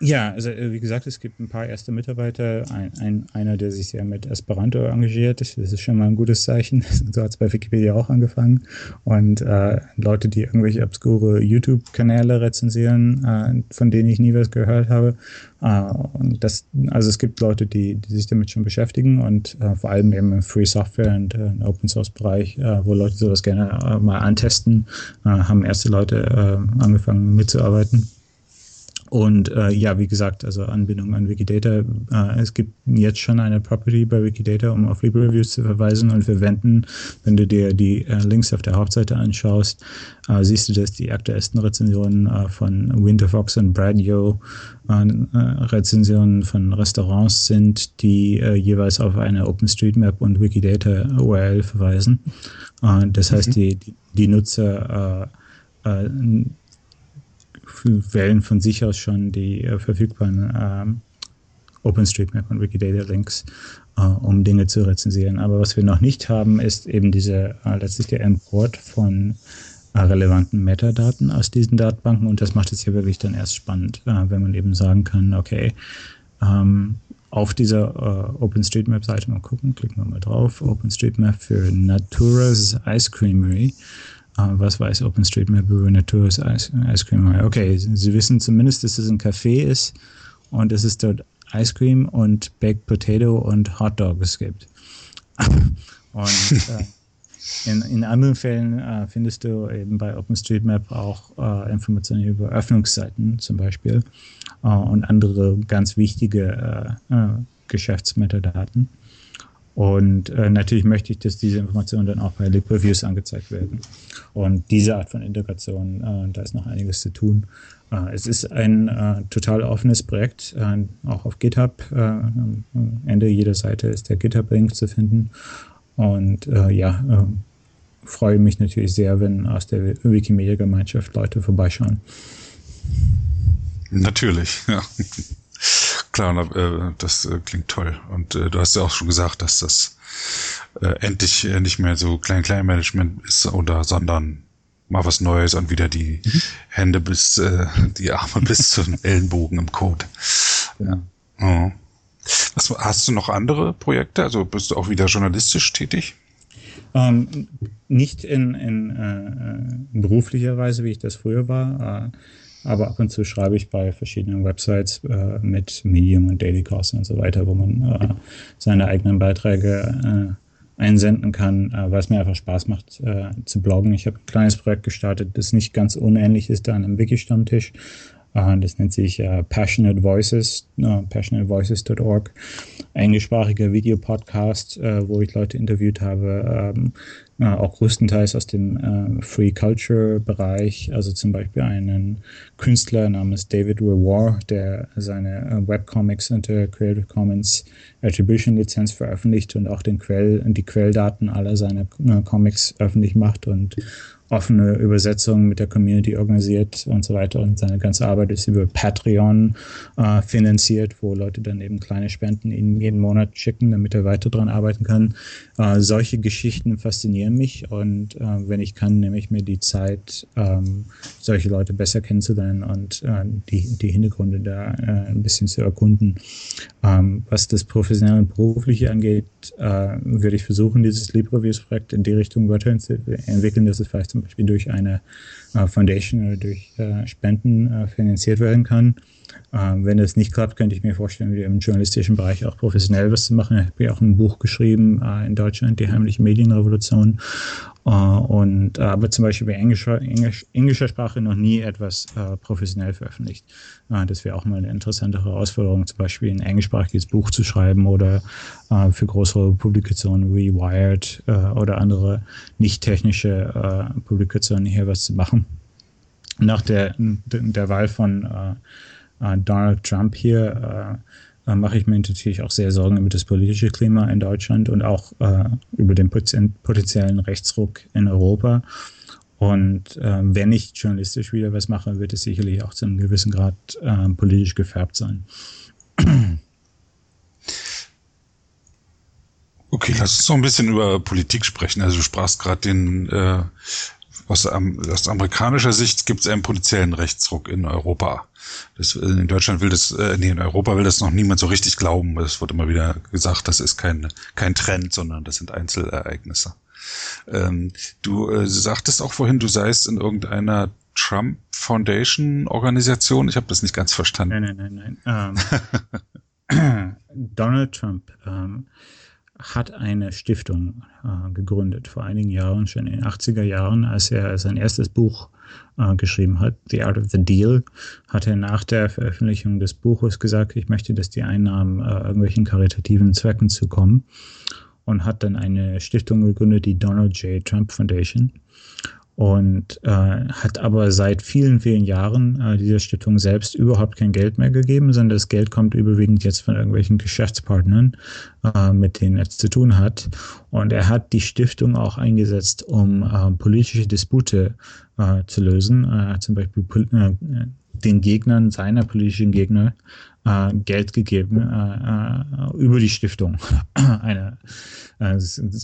Speaker 2: Ja, also äh, wie gesagt, es gibt ein paar erste Mitarbeiter. Ein, ein, einer, der sich sehr mit Esperanto engagiert. Das ist schon mal ein gutes Zeichen. So hat es bei Wikipedia auch angefangen. Und äh, Leute, die irgendwelche obskure YouTube-Kanäle rezensieren, äh, von denen ich nie was gehört habe. Äh, und das, also es gibt Leute, die, die sich damit schon beschäftigen und äh, vor allem eben im Free Software und äh, Open Source Bereich, äh, wo Leute sowas gerne äh, mal antesten, äh, haben erste Leute äh, angefangen mitzuarbeiten. Und äh, ja, wie gesagt, also Anbindung an Wikidata. Äh, es gibt jetzt schon eine Property bei Wikidata, um auf Libre-Reviews zu verweisen und wir wenden, wenn du dir die äh, Links auf der Hauptseite anschaust, äh, siehst du, dass die aktuellsten Rezensionen äh, von Winterfox und Bradio äh, Rezensionen von Restaurants sind, die jeweils auf eine OpenStreetMap und Wikidata URL verweisen. Das heißt, mhm. die, die Nutzer äh, äh, wählen von sich aus schon die äh, verfügbaren ähm, OpenStreetMap und Wikidata-Links, äh, um Dinge zu rezensieren. Aber was wir noch nicht haben, ist eben diese äh, letztlich der Import von äh, relevanten Metadaten aus diesen Datenbanken und das macht es ja wirklich dann erst spannend, äh, wenn man eben sagen kann, okay, ähm, auf dieser äh, OpenStreetMap-Seite mal gucken, klicken wir mal drauf, OpenStreetMap für Natura's Ice Creamery was weiß OpenStreetMap über Naturs Ice, Ice Cream? Okay, Sie wissen zumindest, dass es ein Café ist und dass es dort Ice Cream und Baked Potato und Hot Dogs gibt. und äh, in, in anderen Fällen äh, findest du eben bei OpenStreetMap auch äh, Informationen über Öffnungszeiten zum Beispiel äh, und andere ganz wichtige äh, äh, Geschäftsmetadaten. Und äh, natürlich möchte ich, dass diese Informationen dann auch bei Lib Reviews angezeigt werden. Und diese Art von Integration, äh, da ist noch einiges zu tun. Äh, es ist ein äh, total offenes Projekt, äh, auch auf GitHub. Äh, am Ende jeder Seite ist der GitHub-Link zu finden. Und äh, ja, äh, freue mich natürlich sehr, wenn aus der Wikimedia-Gemeinschaft Leute vorbeischauen.
Speaker 1: Natürlich, ja. Klar, äh, das äh, klingt toll. Und äh, du hast ja auch schon gesagt, dass das endlich nicht mehr so Klein-Klein-Management ist oder sondern mal was Neues und wieder die mhm. Hände bis die Arme bis zum Ellenbogen im Code. Ja. Oh. Was, hast du noch andere Projekte? Also bist du auch wieder journalistisch tätig?
Speaker 2: Ähm, nicht in, in äh, beruflicher Weise, wie ich das früher war. Äh, aber ab und zu schreibe ich bei verschiedenen Websites äh, mit Medium und Daily Cost und so weiter, wo man äh, seine eigenen Beiträge äh, einsenden kann, äh, weil es mir einfach Spaß macht äh, zu bloggen. Ich habe ein kleines Projekt gestartet, das nicht ganz unähnlich ist da an einem Wiki-Stammtisch. Äh, das nennt sich Passionate Voices, passionatevoices.org. Englischsprachiger Videopodcast, wo ich Leute interviewt habe, ähm, äh, auch größtenteils aus dem äh, Free Culture Bereich, also zum Beispiel einen Künstler namens David Rewar, der seine äh, Webcomics unter Creative Commons Attribution Lizenz veröffentlicht und auch den Quell, die Quelldaten aller seiner äh, Comics öffentlich macht und offene Übersetzungen mit der Community organisiert und so weiter. Und seine ganze Arbeit ist über Patreon äh, finanziert, wo Leute dann eben kleine Spenden ihm jeden Monat schicken, damit er weiter dran arbeiten kann. Äh, solche Geschichten faszinieren mich und äh, wenn ich kann, nehme ich mir die Zeit, ähm, solche Leute besser kennenzulernen und äh, die, die Hintergründe da äh, ein bisschen zu erkunden. Ähm, was das professionelle und berufliche angeht, äh, würde ich versuchen, dieses LibreViews-Projekt in die Richtung weiterzuentwickeln, dass es vielleicht zum Beispiel durch eine äh, Foundation oder durch äh, Spenden äh, finanziert werden kann. Ähm, wenn das nicht klappt, könnte ich mir vorstellen, wieder im journalistischen Bereich auch professionell was zu machen. Ich habe ja auch ein Buch geschrieben äh, in Deutschland, die heimliche Medienrevolution. Äh, und äh, aber zum Beispiel bei englischer, Englisch, englischer Sprache noch nie etwas professionell veröffentlicht. Das wäre auch mal eine interessante Herausforderung, zum Beispiel ein englischsprachiges Buch zu schreiben oder für größere Publikationen wie Wired oder andere nicht technische Publikationen hier was zu machen. Nach der, der Wahl von Donald Trump hier äh, mache ich mir natürlich auch sehr Sorgen über das politische Klima in Deutschland und auch äh, über den potenziellen Rechtsruck in Europa. Und äh, wenn ich journalistisch wieder was mache, wird es sicherlich auch zu einem gewissen Grad äh, politisch gefärbt sein.
Speaker 1: Okay, lass uns noch ein bisschen über Politik sprechen. Also du sprachst gerade den äh, aus, aus amerikanischer Sicht gibt es einen potenziellen Rechtsruck in Europa. Das, in Deutschland will das, äh, nee, in Europa will das noch niemand so richtig glauben. Es wird immer wieder gesagt, das ist kein, kein Trend, sondern das sind Einzelereignisse. Ähm, du äh, sagtest auch vorhin, du seist in irgendeiner Trump Foundation Organisation. Ich habe das nicht ganz verstanden.
Speaker 2: Nein, nein, nein, nein. Ähm, Donald Trump ähm, hat eine Stiftung äh, gegründet vor einigen Jahren, schon in den 80er Jahren, als er sein erstes Buch äh, geschrieben hat, The Art of the Deal, hat er nach der Veröffentlichung des Buches gesagt, ich möchte, dass die Einnahmen äh, irgendwelchen karitativen Zwecken zukommen und hat dann eine Stiftung gegründet, die Donald J. Trump Foundation und äh, hat aber seit vielen, vielen Jahren äh, dieser Stiftung selbst überhaupt kein Geld mehr gegeben, sondern das Geld kommt überwiegend jetzt von irgendwelchen Geschäftspartnern, äh, mit denen er zu tun hat. Und er hat die Stiftung auch eingesetzt, um äh, politische Dispute äh, zu lösen, äh, zum Beispiel äh, den Gegnern seiner politischen Gegner äh, Geld gegeben äh, äh, über die Stiftung. Eine äh,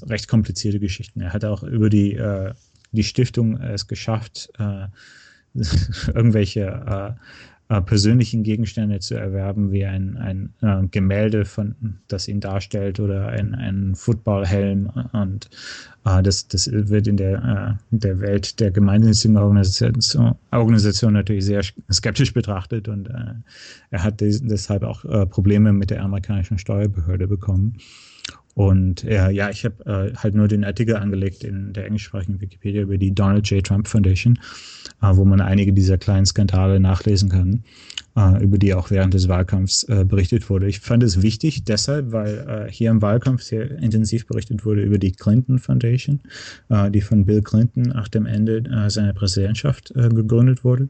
Speaker 2: recht komplizierte Geschichten. Er hat auch über die äh, die Stiftung es geschafft, äh, irgendwelche äh, äh, persönlichen Gegenstände zu erwerben, wie ein, ein äh, Gemälde, von, das ihn darstellt, oder ein, ein Footballhelm. Und äh, das, das wird in der, äh, der Welt der gemeinnützigen Organisation, Organisation natürlich sehr skeptisch betrachtet und äh, er hat des, deshalb auch äh, Probleme mit der amerikanischen Steuerbehörde bekommen. Und äh, ja, ich habe äh, halt nur den Artikel angelegt in der englischsprachigen Wikipedia über die Donald J. Trump Foundation, äh, wo man einige dieser kleinen Skandale nachlesen kann, äh, über die auch während des Wahlkampfs äh, berichtet wurde. Ich fand es wichtig deshalb, weil äh, hier im Wahlkampf sehr intensiv berichtet wurde über die Clinton Foundation, äh, die von Bill Clinton nach dem Ende äh, seiner Präsidentschaft gegründet wurde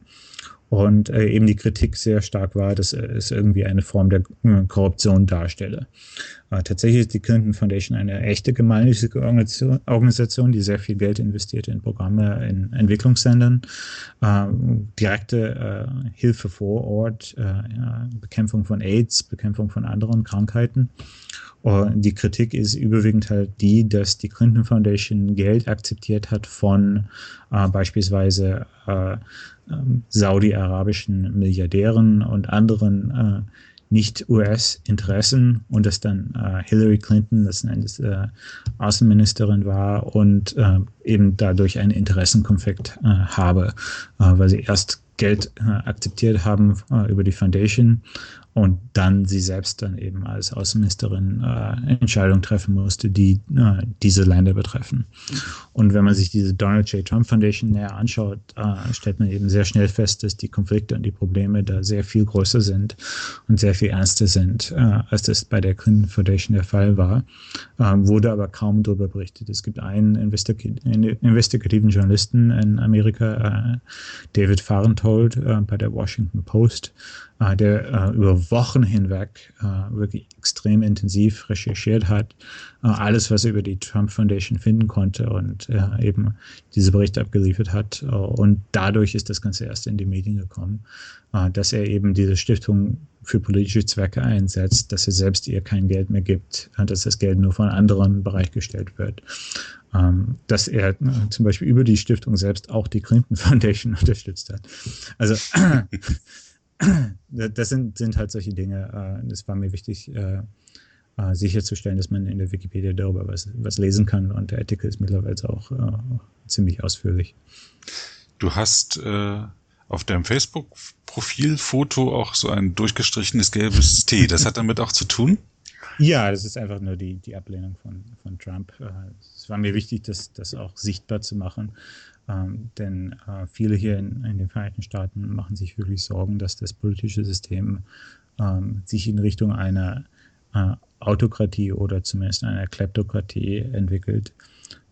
Speaker 2: und äh, eben die Kritik sehr stark war, dass es irgendwie eine Form der äh, Korruption darstelle. Äh, tatsächlich ist die Clinton Foundation eine echte gemeinnützige Organisation, die sehr viel Geld investiert in Programme in Entwicklungsländern, äh, direkte äh, Hilfe vor Ort, äh, Bekämpfung von AIDS, Bekämpfung von anderen Krankheiten. Und die Kritik ist überwiegend halt die, dass die Clinton Foundation Geld akzeptiert hat von äh, beispielsweise äh, ähm, saudi-arabischen Milliardären und anderen äh, nicht US-Interessen und dass dann äh, Hillary Clinton letzten Endes äh, Außenministerin war und äh, eben dadurch einen Interessenkonflikt äh, habe, äh, weil sie erst Geld äh, akzeptiert haben äh, über die Foundation und dann sie selbst dann eben als Außenministerin äh, Entscheidungen treffen musste, die äh, diese Länder betreffen. Und wenn man sich diese Donald J. Trump Foundation näher anschaut, äh, stellt man eben sehr schnell fest, dass die Konflikte und die Probleme da sehr viel größer sind und sehr viel ernster sind, äh, als das bei der Clinton Foundation der Fall war. Äh, wurde aber kaum darüber berichtet. Es gibt einen Investig investigativen Journalisten in Amerika, äh, David Farentold, äh, bei der Washington Post, äh, der äh, über Wochen hinweg äh, wirklich extrem intensiv recherchiert hat, äh, alles, was er über die Trump Foundation finden konnte und äh, eben diese Berichte abgeliefert hat. Äh, und dadurch ist das Ganze erst in die Medien gekommen, dass er eben diese Stiftung für politische Zwecke einsetzt, dass er selbst ihr kein Geld mehr gibt, dass das Geld nur von anderen bereitgestellt wird. Ähm, dass er zum Beispiel über die Stiftung selbst auch die Clinton Foundation unterstützt hat. Also das sind, sind halt solche Dinge. Äh, das war mir wichtig, äh, äh, sicherzustellen, dass man in der Wikipedia darüber was, was lesen kann. Und der Artikel ist mittlerweile auch ziemlich ausführlich.
Speaker 1: Du hast auf deinem Facebook-Profilfoto auch so ein durchgestrichenes gelbes T. Das hat damit auch zu tun?
Speaker 2: Ja, das ist einfach nur die, die Ablehnung von, von Trump. Äh, es war mir wichtig, das, das auch sichtbar zu machen. Ähm, denn äh, viele hier in, in, den Vereinigten Staaten machen sich wirklich Sorgen, dass das politische System ähm, sich in Richtung einer äh, Autokratie oder zumindest einer Kleptokratie entwickelt,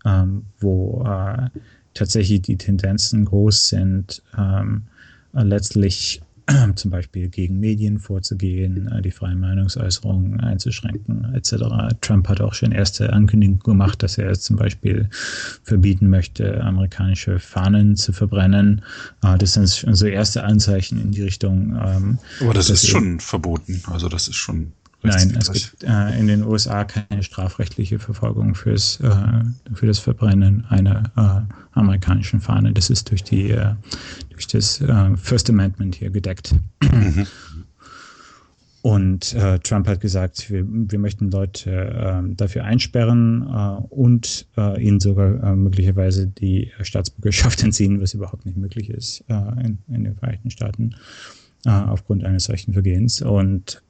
Speaker 2: ähm, wo äh, tatsächlich die Tendenzen groß sind, ähm, letztlich zum Beispiel gegen Medien vorzugehen, äh, die freie Meinungsäußerung einzuschränken etc. Trump hat auch schon erste Ankündigungen gemacht, dass er zum Beispiel verbieten möchte, amerikanische Fahnen zu verbrennen. Äh, das sind so erste Anzeichen in die Richtung.
Speaker 1: Ähm, Aber das ist schon verboten. Also das ist schon
Speaker 2: Nein, es gibt äh, in den USA keine strafrechtliche Verfolgung fürs, äh, für das Verbrennen einer äh, amerikanischen Fahne. Das ist durch, die, äh, durch das äh, First Amendment hier gedeckt. Mhm. Und äh, Trump hat gesagt, wir, wir möchten Leute äh, dafür einsperren und ihnen sogar möglicherweise die Staatsbürgerschaft entziehen, was überhaupt nicht möglich ist in, in den Vereinigten Staaten aufgrund eines solchen Vergehens. Und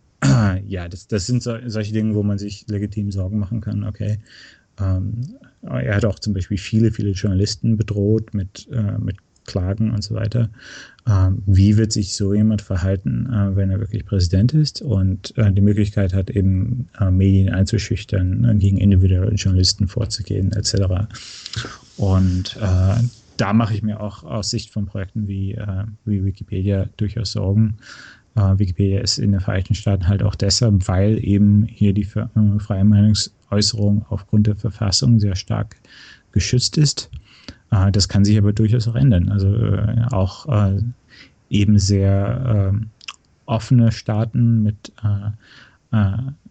Speaker 2: ja, das, das sind so, solche Dinge, wo man sich legitim Sorgen machen kann. Okay. Ähm, er hat auch zum Beispiel viele, viele Journalisten bedroht mit, äh, mit Klagen und so weiter. Ähm, wie wird sich so jemand verhalten, äh, wenn er wirklich Präsident ist und äh, die Möglichkeit hat, eben äh, Medien einzuschüchtern, äh, gegen individuelle Journalisten vorzugehen, etc. Und äh, da mache ich mir auch aus Sicht von Projekten wie, äh, wie Wikipedia durchaus Sorgen, äh, Wikipedia ist in den Vereinigten Staaten halt auch deshalb, weil eben hier die äh, freie Meinungsäußerung aufgrund der Verfassung sehr stark geschützt ist. Äh, das kann sich aber durchaus auch ändern. Also äh, auch äh, eben sehr ähm, offene Staaten mit äh,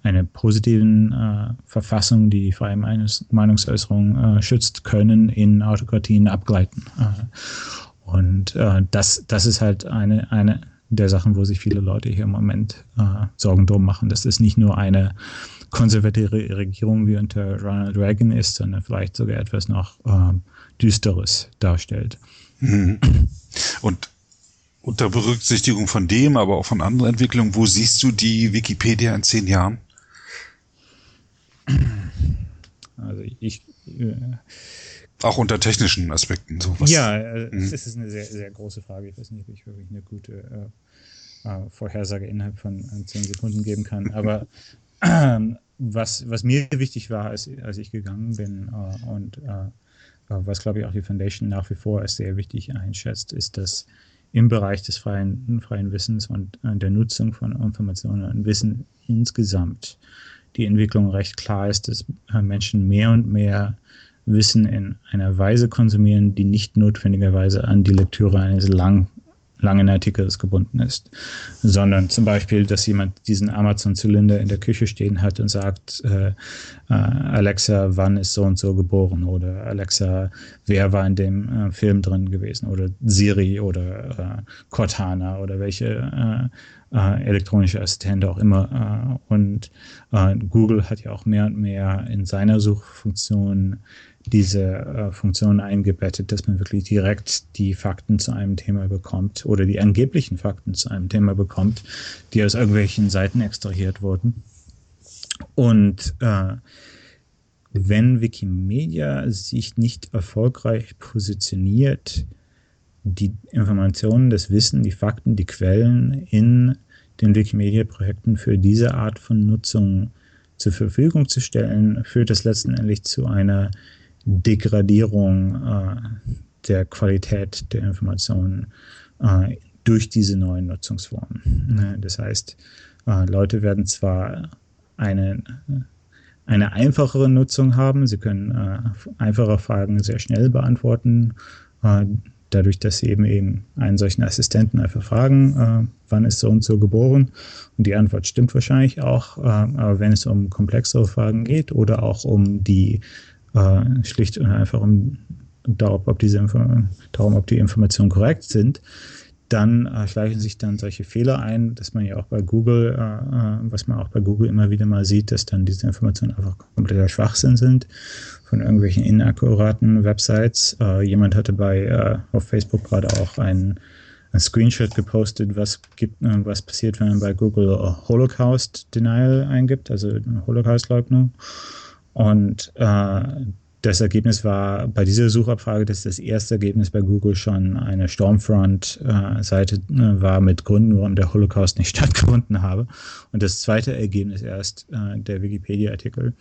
Speaker 2: einer positiven Verfassung, die die freie Meinungs Meinungsäußerung schützt, können in Autokratien abgleiten. Und das, das ist halt eine, eine, der Sachen, wo sich viele Leute hier im Moment äh, Sorgen drum machen, dass es nicht nur eine konservative Regierung wie unter Ronald Reagan ist, sondern vielleicht sogar etwas noch äh, Düsteres darstellt.
Speaker 1: Mhm. Und unter Berücksichtigung von dem, aber auch von anderen Entwicklungen, wo siehst du die Wikipedia in zehn Jahren?
Speaker 2: Also ich, äh,
Speaker 1: auch unter technischen Aspekten. Sowas.
Speaker 2: Ja, äh, mhm. das ist eine sehr, sehr große Frage. Ich weiß nicht, ob ich wirklich eine gute äh, äh Vorhersage innerhalb von äh, zehn Sekunden geben kann. Aber äh, was, was mir wichtig war, als, als ich gegangen bin äh, und was, glaube ich, auch die Foundation nach wie vor als sehr wichtig einschätzt, ist, dass im Bereich des freien, freien Wissens und der Nutzung von Informationen und Wissen insgesamt die Entwicklung recht klar ist, dass Menschen mehr und mehr Wissen in einer Weise konsumieren, die nicht notwendigerweise an die Lektüre eines lang, langen Artikels gebunden ist, sondern zum Beispiel, dass jemand diesen Amazon-Zylinder in der Küche stehen hat und sagt, äh, äh, Alexa, wann ist so und so geboren? Oder Alexa, wer war in dem äh, Film drin gewesen? Oder Siri oder äh, Cortana oder welche äh, äh, elektronische Assistente auch immer. Äh, und Google hat ja auch mehr und mehr in seiner Suchfunktion diese äh, Funktion eingebettet, dass man wirklich direkt die Fakten zu einem Thema bekommt oder die angeblichen Fakten zu einem Thema bekommt, die aus irgendwelchen Seiten extrahiert wurden. Und äh, wenn Wikimedia sich nicht erfolgreich positioniert, die Informationen, das Wissen, die Fakten, die Quellen in den Wikimedia-Projekten für diese Art von Nutzung zur Verfügung zu stellen, führt das letztendlich zu einer Degradierung äh, der Qualität der Informationen äh, durch diese neuen Nutzungsformen. Ne, das heißt, äh, Leute werden zwar eine, eine einfachere Nutzung haben, sie können äh, einfache Fragen sehr schnell beantworten, äh, dadurch, dass sie eben, eben einen solchen Assistenten einfach fragen, äh, wann ist so und so geboren? Und die Antwort stimmt wahrscheinlich auch, aber wenn es um komplexere Fragen geht oder auch um die äh, schlicht und einfach um darum, ob diese darum, ob die Informationen korrekt sind, dann äh, schleichen sich dann solche Fehler ein, dass man ja auch bei Google, äh, äh, was man auch bei Google immer wieder mal sieht, dass dann diese Informationen einfach kompletter Schwachsinn sind von irgendwelchen inakkuraten Websites. Äh, jemand hatte bei äh, auf Facebook gerade auch einen ein Screenshot gepostet, was gibt, was passiert, wenn man bei Google Holocaust Denial eingibt, also Holocaust-Leugnung. Und äh, das Ergebnis war bei dieser Suchabfrage, dass das erste Ergebnis bei Google schon eine Stormfront-Seite äh, war mit Gründen, warum der Holocaust nicht stattgefunden habe. Und das zweite Ergebnis erst äh, der Wikipedia-Artikel.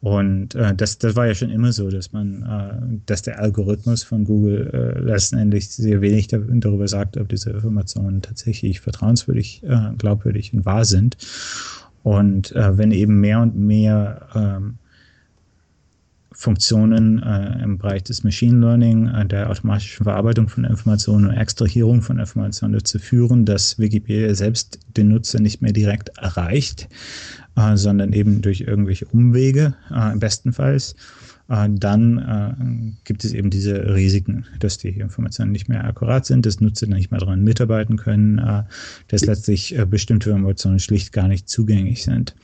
Speaker 2: Und äh, das, das war ja schon immer so, dass man, äh, dass der Algorithmus von Google äh, letztendlich sehr wenig da, darüber sagt, ob diese Informationen tatsächlich vertrauenswürdig, äh, glaubwürdig und wahr sind. Und äh, wenn eben mehr und mehr ähm, Funktionen äh, im Bereich des Machine Learning, äh, der automatischen Verarbeitung von Informationen und Extrahierung von Informationen dazu führen, dass Wikipedia selbst den Nutzer nicht mehr direkt erreicht, äh, sondern eben durch irgendwelche Umwege, äh, bestenfalls, äh, dann äh, gibt es eben diese Risiken, dass die Informationen nicht mehr akkurat sind, dass Nutzer nicht mehr daran mitarbeiten können, dass letztlich bestimmte Informationen schlicht gar nicht zugänglich sind.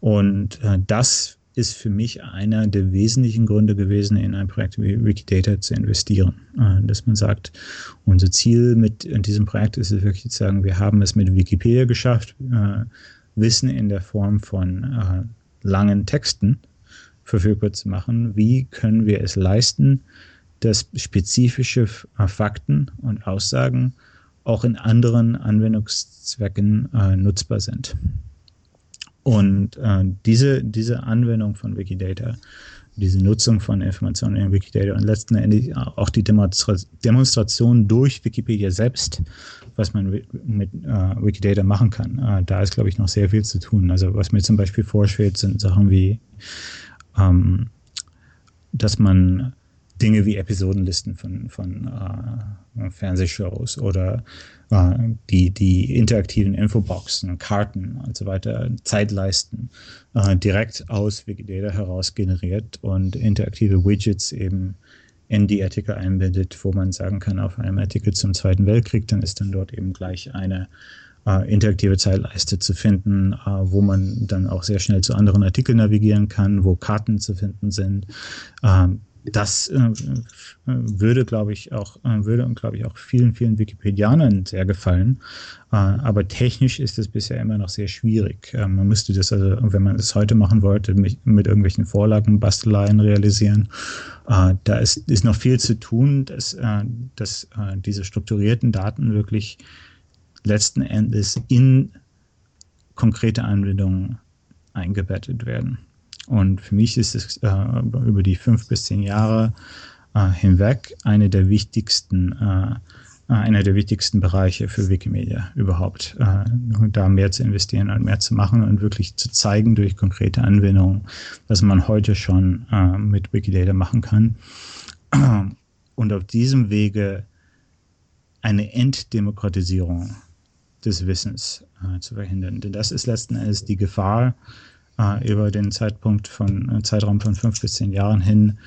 Speaker 2: Und das ist für mich einer der wesentlichen Gründe gewesen, in ein Projekt wie Wikidata zu investieren. Äh, dass man sagt, unser Ziel mit diesem Projekt ist es wirklich zu sagen, wir haben es mit Wikipedia geschafft, äh, Wissen in der Form von äh, langen Texten verfügbar zu machen. Wie können wir es leisten, dass spezifische Fakten und Aussagen auch in anderen Anwendungszwecken nutzbar sind? Und äh, diese, diese Anwendung von Wikidata, diese Nutzung von Informationen in Wikidata und letzten Endes auch die Demonstra Demonstration durch Wikipedia selbst, was man mit äh, Wikidata machen kann, äh, da ist, glaube ich, noch sehr viel zu tun. Also was mir zum Beispiel vorschwebt, sind Sachen wie, ähm, dass man Dinge wie Episodenlisten von, von äh, Fernsehshows oder äh, die, die interaktiven Infoboxen, Karten und so weiter, Zeitleisten äh, direkt aus Wikidata heraus generiert und interaktive Widgets eben in die Artikel einbindet, wo man sagen kann, auf einem Artikel zum Zweiten Weltkrieg, dann ist dann dort eben gleich eine äh, interaktive Zeitleiste zu finden, äh, wo man dann auch sehr schnell zu anderen Artikeln navigieren kann, wo Karten zu finden sind. Ähm, das äh, würde, glaube ich, auch, äh, würde und glaube ich auch vielen, vielen Wikipedianern sehr gefallen. Äh, aber technisch ist es bisher immer noch sehr schwierig. Äh, man müsste das also, wenn man es heute machen wollte, mit, mit irgendwelchen Vorlagen, Basteleien realisieren. Äh, da ist, ist noch viel zu tun, dass, äh, dass diese strukturierten Daten wirklich letzten Endes in konkrete Anwendungen eingebettet werden. Und für mich ist es äh, über die fünf bis zehn Jahre äh, hinweg eine der wichtigsten, äh, einer der wichtigsten Bereiche für Wikimedia überhaupt, äh, da mehr zu investieren und mehr zu machen und wirklich zu zeigen durch konkrete Anwendungen, was man heute schon äh, mit Wikidata machen kann. Und auf diesem Wege eine Enddemokratisierung des Wissens äh, zu verhindern. Denn das ist letzten Endes die Gefahr, äh, über den Zeitpunkt von äh, Zeitraum von fünf bis zehn Jahren hin,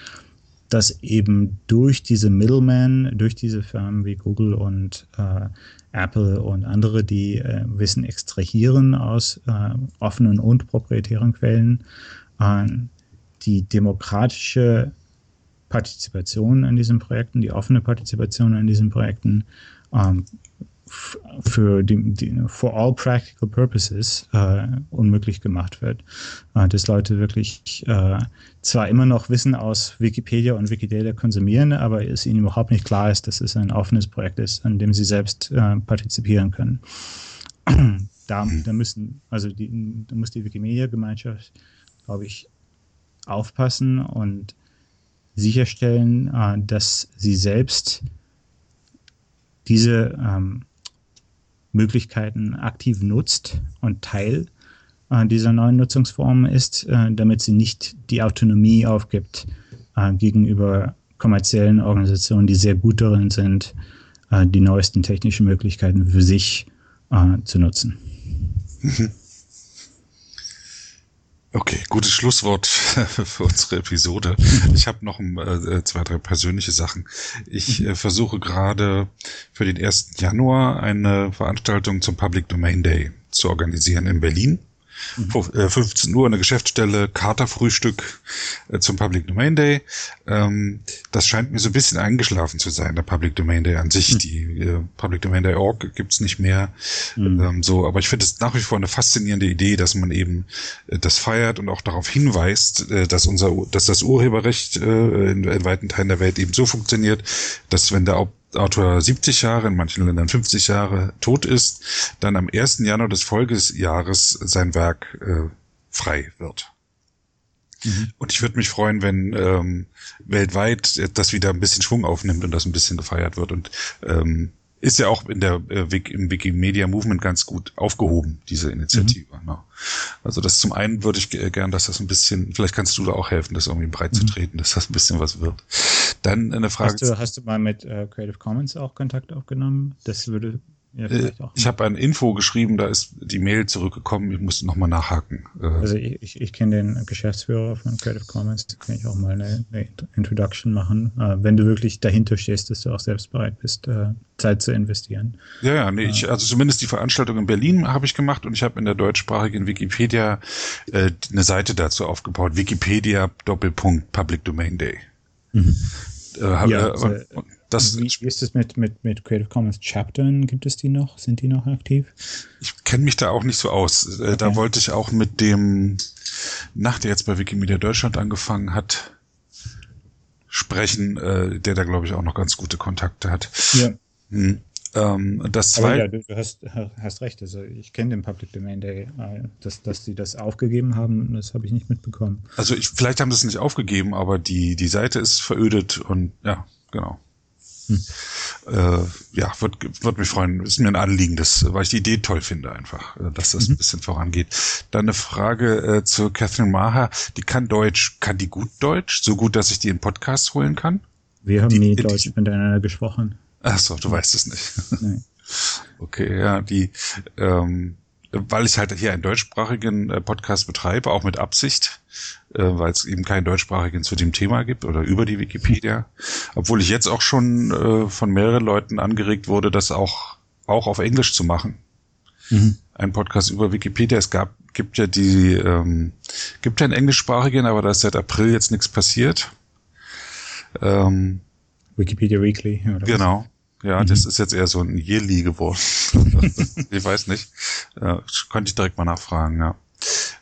Speaker 2: dass eben durch diese Middlemen, durch diese Firmen wie Google und äh, Apple und andere, die äh, Wissen extrahieren aus äh, offenen und proprietären Quellen, äh, die demokratische Partizipation an diesen Projekten, die offene Partizipation an diesen Projekten ähm, für die, die for all practical purposes äh, unmöglich gemacht wird. Äh, dass Leute wirklich äh, zwar immer noch Wissen aus Wikipedia und Wikidata konsumieren, aber es ihnen überhaupt nicht klar ist, dass es ein offenes Projekt ist, an dem sie selbst äh, partizipieren können. da, da müssen, also die, da muss die Wikimedia-Gemeinschaft, glaube ich, aufpassen und sicherstellen, äh, dass sie selbst diese ähm, Möglichkeiten aktiv nutzt und Teil äh, dieser neuen Nutzungsformen ist, äh, damit sie nicht die Autonomie aufgibt äh, gegenüber kommerziellen Organisationen, die sehr gut darin sind, äh, die neuesten technischen Möglichkeiten für sich äh, zu nutzen. Mhm.
Speaker 1: Okay, gutes Schlusswort für unsere Episode. Ich habe noch äh, zwei, drei persönliche Sachen. Ich äh, versuche gerade für den 1. Januar eine Veranstaltung zum Public Domain Day zu organisieren in Berlin. Mhm. 15 Uhr eine Geschäftsstelle, Katerfrühstück äh, zum Public Domain Day. Ähm, das scheint mir so ein bisschen eingeschlafen zu sein, der Public Domain Day an sich. Mhm. Die äh, Public Domain Day Org gibt's nicht mehr. Mhm. Ähm, so, aber ich finde es nach wie vor eine faszinierende Idee, dass man eben äh, das feiert und auch darauf hinweist, äh, dass unser, dass das Urheberrecht äh, in, in weiten Teilen der Welt eben so funktioniert, dass wenn der Autor 70 Jahre, in manchen Ländern 50 Jahre tot ist, dann am 1. Januar des Folgesjahres sein Werk äh, frei wird. Mhm. Und ich würde mich freuen, wenn ähm, weltweit das wieder ein bisschen Schwung aufnimmt und das ein bisschen gefeiert wird. Und ähm, ist ja auch in der äh, im Wikimedia Movement ganz gut aufgehoben, diese Initiative. Mhm. Ne? Also das zum einen würde ich gern, dass das ein bisschen, vielleicht kannst du da auch helfen, das irgendwie breit mhm. zu treten, dass das ein bisschen was wird. Dann eine Frage.
Speaker 2: Hast du, hast du mal mit äh, Creative Commons auch Kontakt aufgenommen? Das würde
Speaker 1: ja, äh, ich habe ein Info geschrieben, da ist die Mail zurückgekommen, ich muss nochmal nachhaken.
Speaker 2: Äh, also ich, ich, ich kenne den Geschäftsführer von Creative Commons, da kann ich auch mal eine, eine Introduction machen, äh, wenn du wirklich dahinter stehst, dass du auch selbst bereit bist, Zeit zu investieren.
Speaker 1: Ja, ja, nee, ich, also zumindest die Veranstaltung in Berlin habe ich gemacht und ich habe in der deutschsprachigen Wikipedia äh, eine Seite dazu aufgebaut, Wikipedia Doppelpunkt Public Domain Day. Mhm.
Speaker 2: Äh, ja, also, das, wie, ist es mit, mit, mit Creative Commons Chaptern? Gibt es die noch? Sind die noch aktiv?
Speaker 1: Ich kenne mich da auch nicht so aus. Äh, okay. Da wollte ich auch mit dem Nach, der jetzt bei Wikimedia Deutschland angefangen hat, sprechen, äh, der da, glaube ich, auch noch ganz gute Kontakte hat. Ja. Hm. Ähm, das zweite. Ja,
Speaker 2: du, du hast, hast, recht. Also ich kenne den Public Domain Day, äh, dass, dass sie das aufgegeben haben, das habe ich nicht mitbekommen.
Speaker 1: Also ich, vielleicht haben sie es nicht aufgegeben, aber die, die Seite ist verödet und ja, genau. Hm. Äh, ja, wird, wird mich freuen. Ist mir ein Anliegen, das, weil ich die Idee toll finde einfach, äh, dass das mhm. ein bisschen vorangeht. Dann eine Frage äh, zu Catherine Maher. Die kann Deutsch. Kann die gut Deutsch? So gut, dass ich die in Podcast holen kann?
Speaker 2: Wir haben die, nie Deutsch die, miteinander gesprochen.
Speaker 1: Ach so, du weißt es nicht. Nee. Okay, ja, die, ähm, weil ich halt hier einen deutschsprachigen äh, Podcast betreibe, auch mit Absicht, äh, weil es eben keinen deutschsprachigen zu dem Thema gibt oder über die Wikipedia. Obwohl ich jetzt auch schon äh, von mehreren Leuten angeregt wurde, das auch, auch auf Englisch zu machen. Mhm. Ein Podcast über Wikipedia. Es gab, gibt ja die, ähm, gibt ja einen englischsprachigen, aber da ist seit April jetzt nichts passiert.
Speaker 2: Ähm, Wikipedia Weekly.
Speaker 1: Oder genau. Was? Ja, mhm. das ist jetzt eher so ein Yearly geworden. ich weiß nicht. Äh, konnte ich direkt mal nachfragen, ja.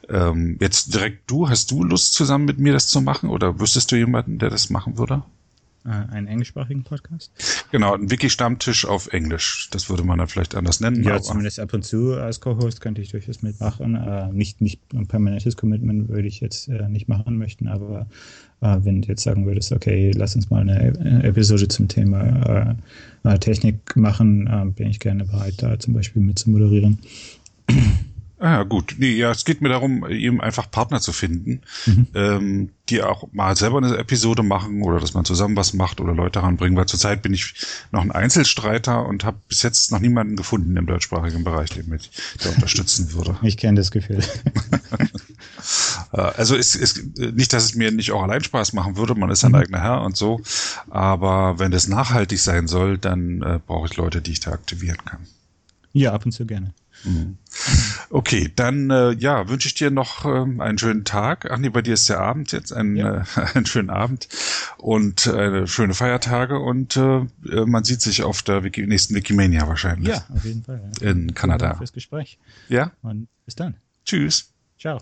Speaker 1: Ähm, jetzt direkt du, hast du Lust zusammen mit mir das zu machen oder wüsstest du jemanden, der das machen würde?
Speaker 2: Äh, einen englischsprachigen Podcast?
Speaker 1: Genau, ein Wiki-Stammtisch auf Englisch. Das würde man dann vielleicht anders nennen.
Speaker 2: Ja, zumindest ab und zu als Co-Host könnte ich durchaus mitmachen. Äh, nicht, nicht ein permanentes Commitment würde ich jetzt äh, nicht machen möchten, aber äh, wenn du jetzt sagen würdest, okay, lass uns mal eine Episode zum Thema äh, äh, Technik machen, bin ich gerne bereit, da zum Beispiel mit zu moderieren.
Speaker 1: Ah, ja, gut. Nee, ja, es geht mir darum, eben einfach Partner zu finden, mhm. ähm, die auch mal selber eine Episode machen oder dass man zusammen was macht oder Leute ranbringen, weil zurzeit bin ich noch ein Einzelstreiter und habe bis jetzt noch niemanden gefunden im deutschsprachigen Bereich, der mich da unterstützen würde.
Speaker 2: Ich kenne das Gefühl.
Speaker 1: Äh, also ist, ist nicht, dass es mir nicht auch allein Spaß machen würde, man ist ein mhm. eigener Herr und so, aber wenn das nachhaltig sein soll, dann äh, brauche ich Leute, die ich da aktivieren kann.
Speaker 2: Ja, ab und zu gerne. Mhm.
Speaker 1: Okay, dann äh, ja, wünsche ich dir noch ähm, einen schönen Tag. Ach nee, bei dir ist der Abend jetzt, ein, ja. äh, einen schönen Abend und äh, schöne Feiertage und äh, man sieht sich auf der Wiki nächsten Wikimania wahrscheinlich.
Speaker 2: Ja, auf jeden Fall.
Speaker 1: Ja. In Kanada.
Speaker 2: Fürs Gespräch.
Speaker 1: Ja.
Speaker 2: Und bis dann.
Speaker 1: Tschüss.
Speaker 2: Ciao.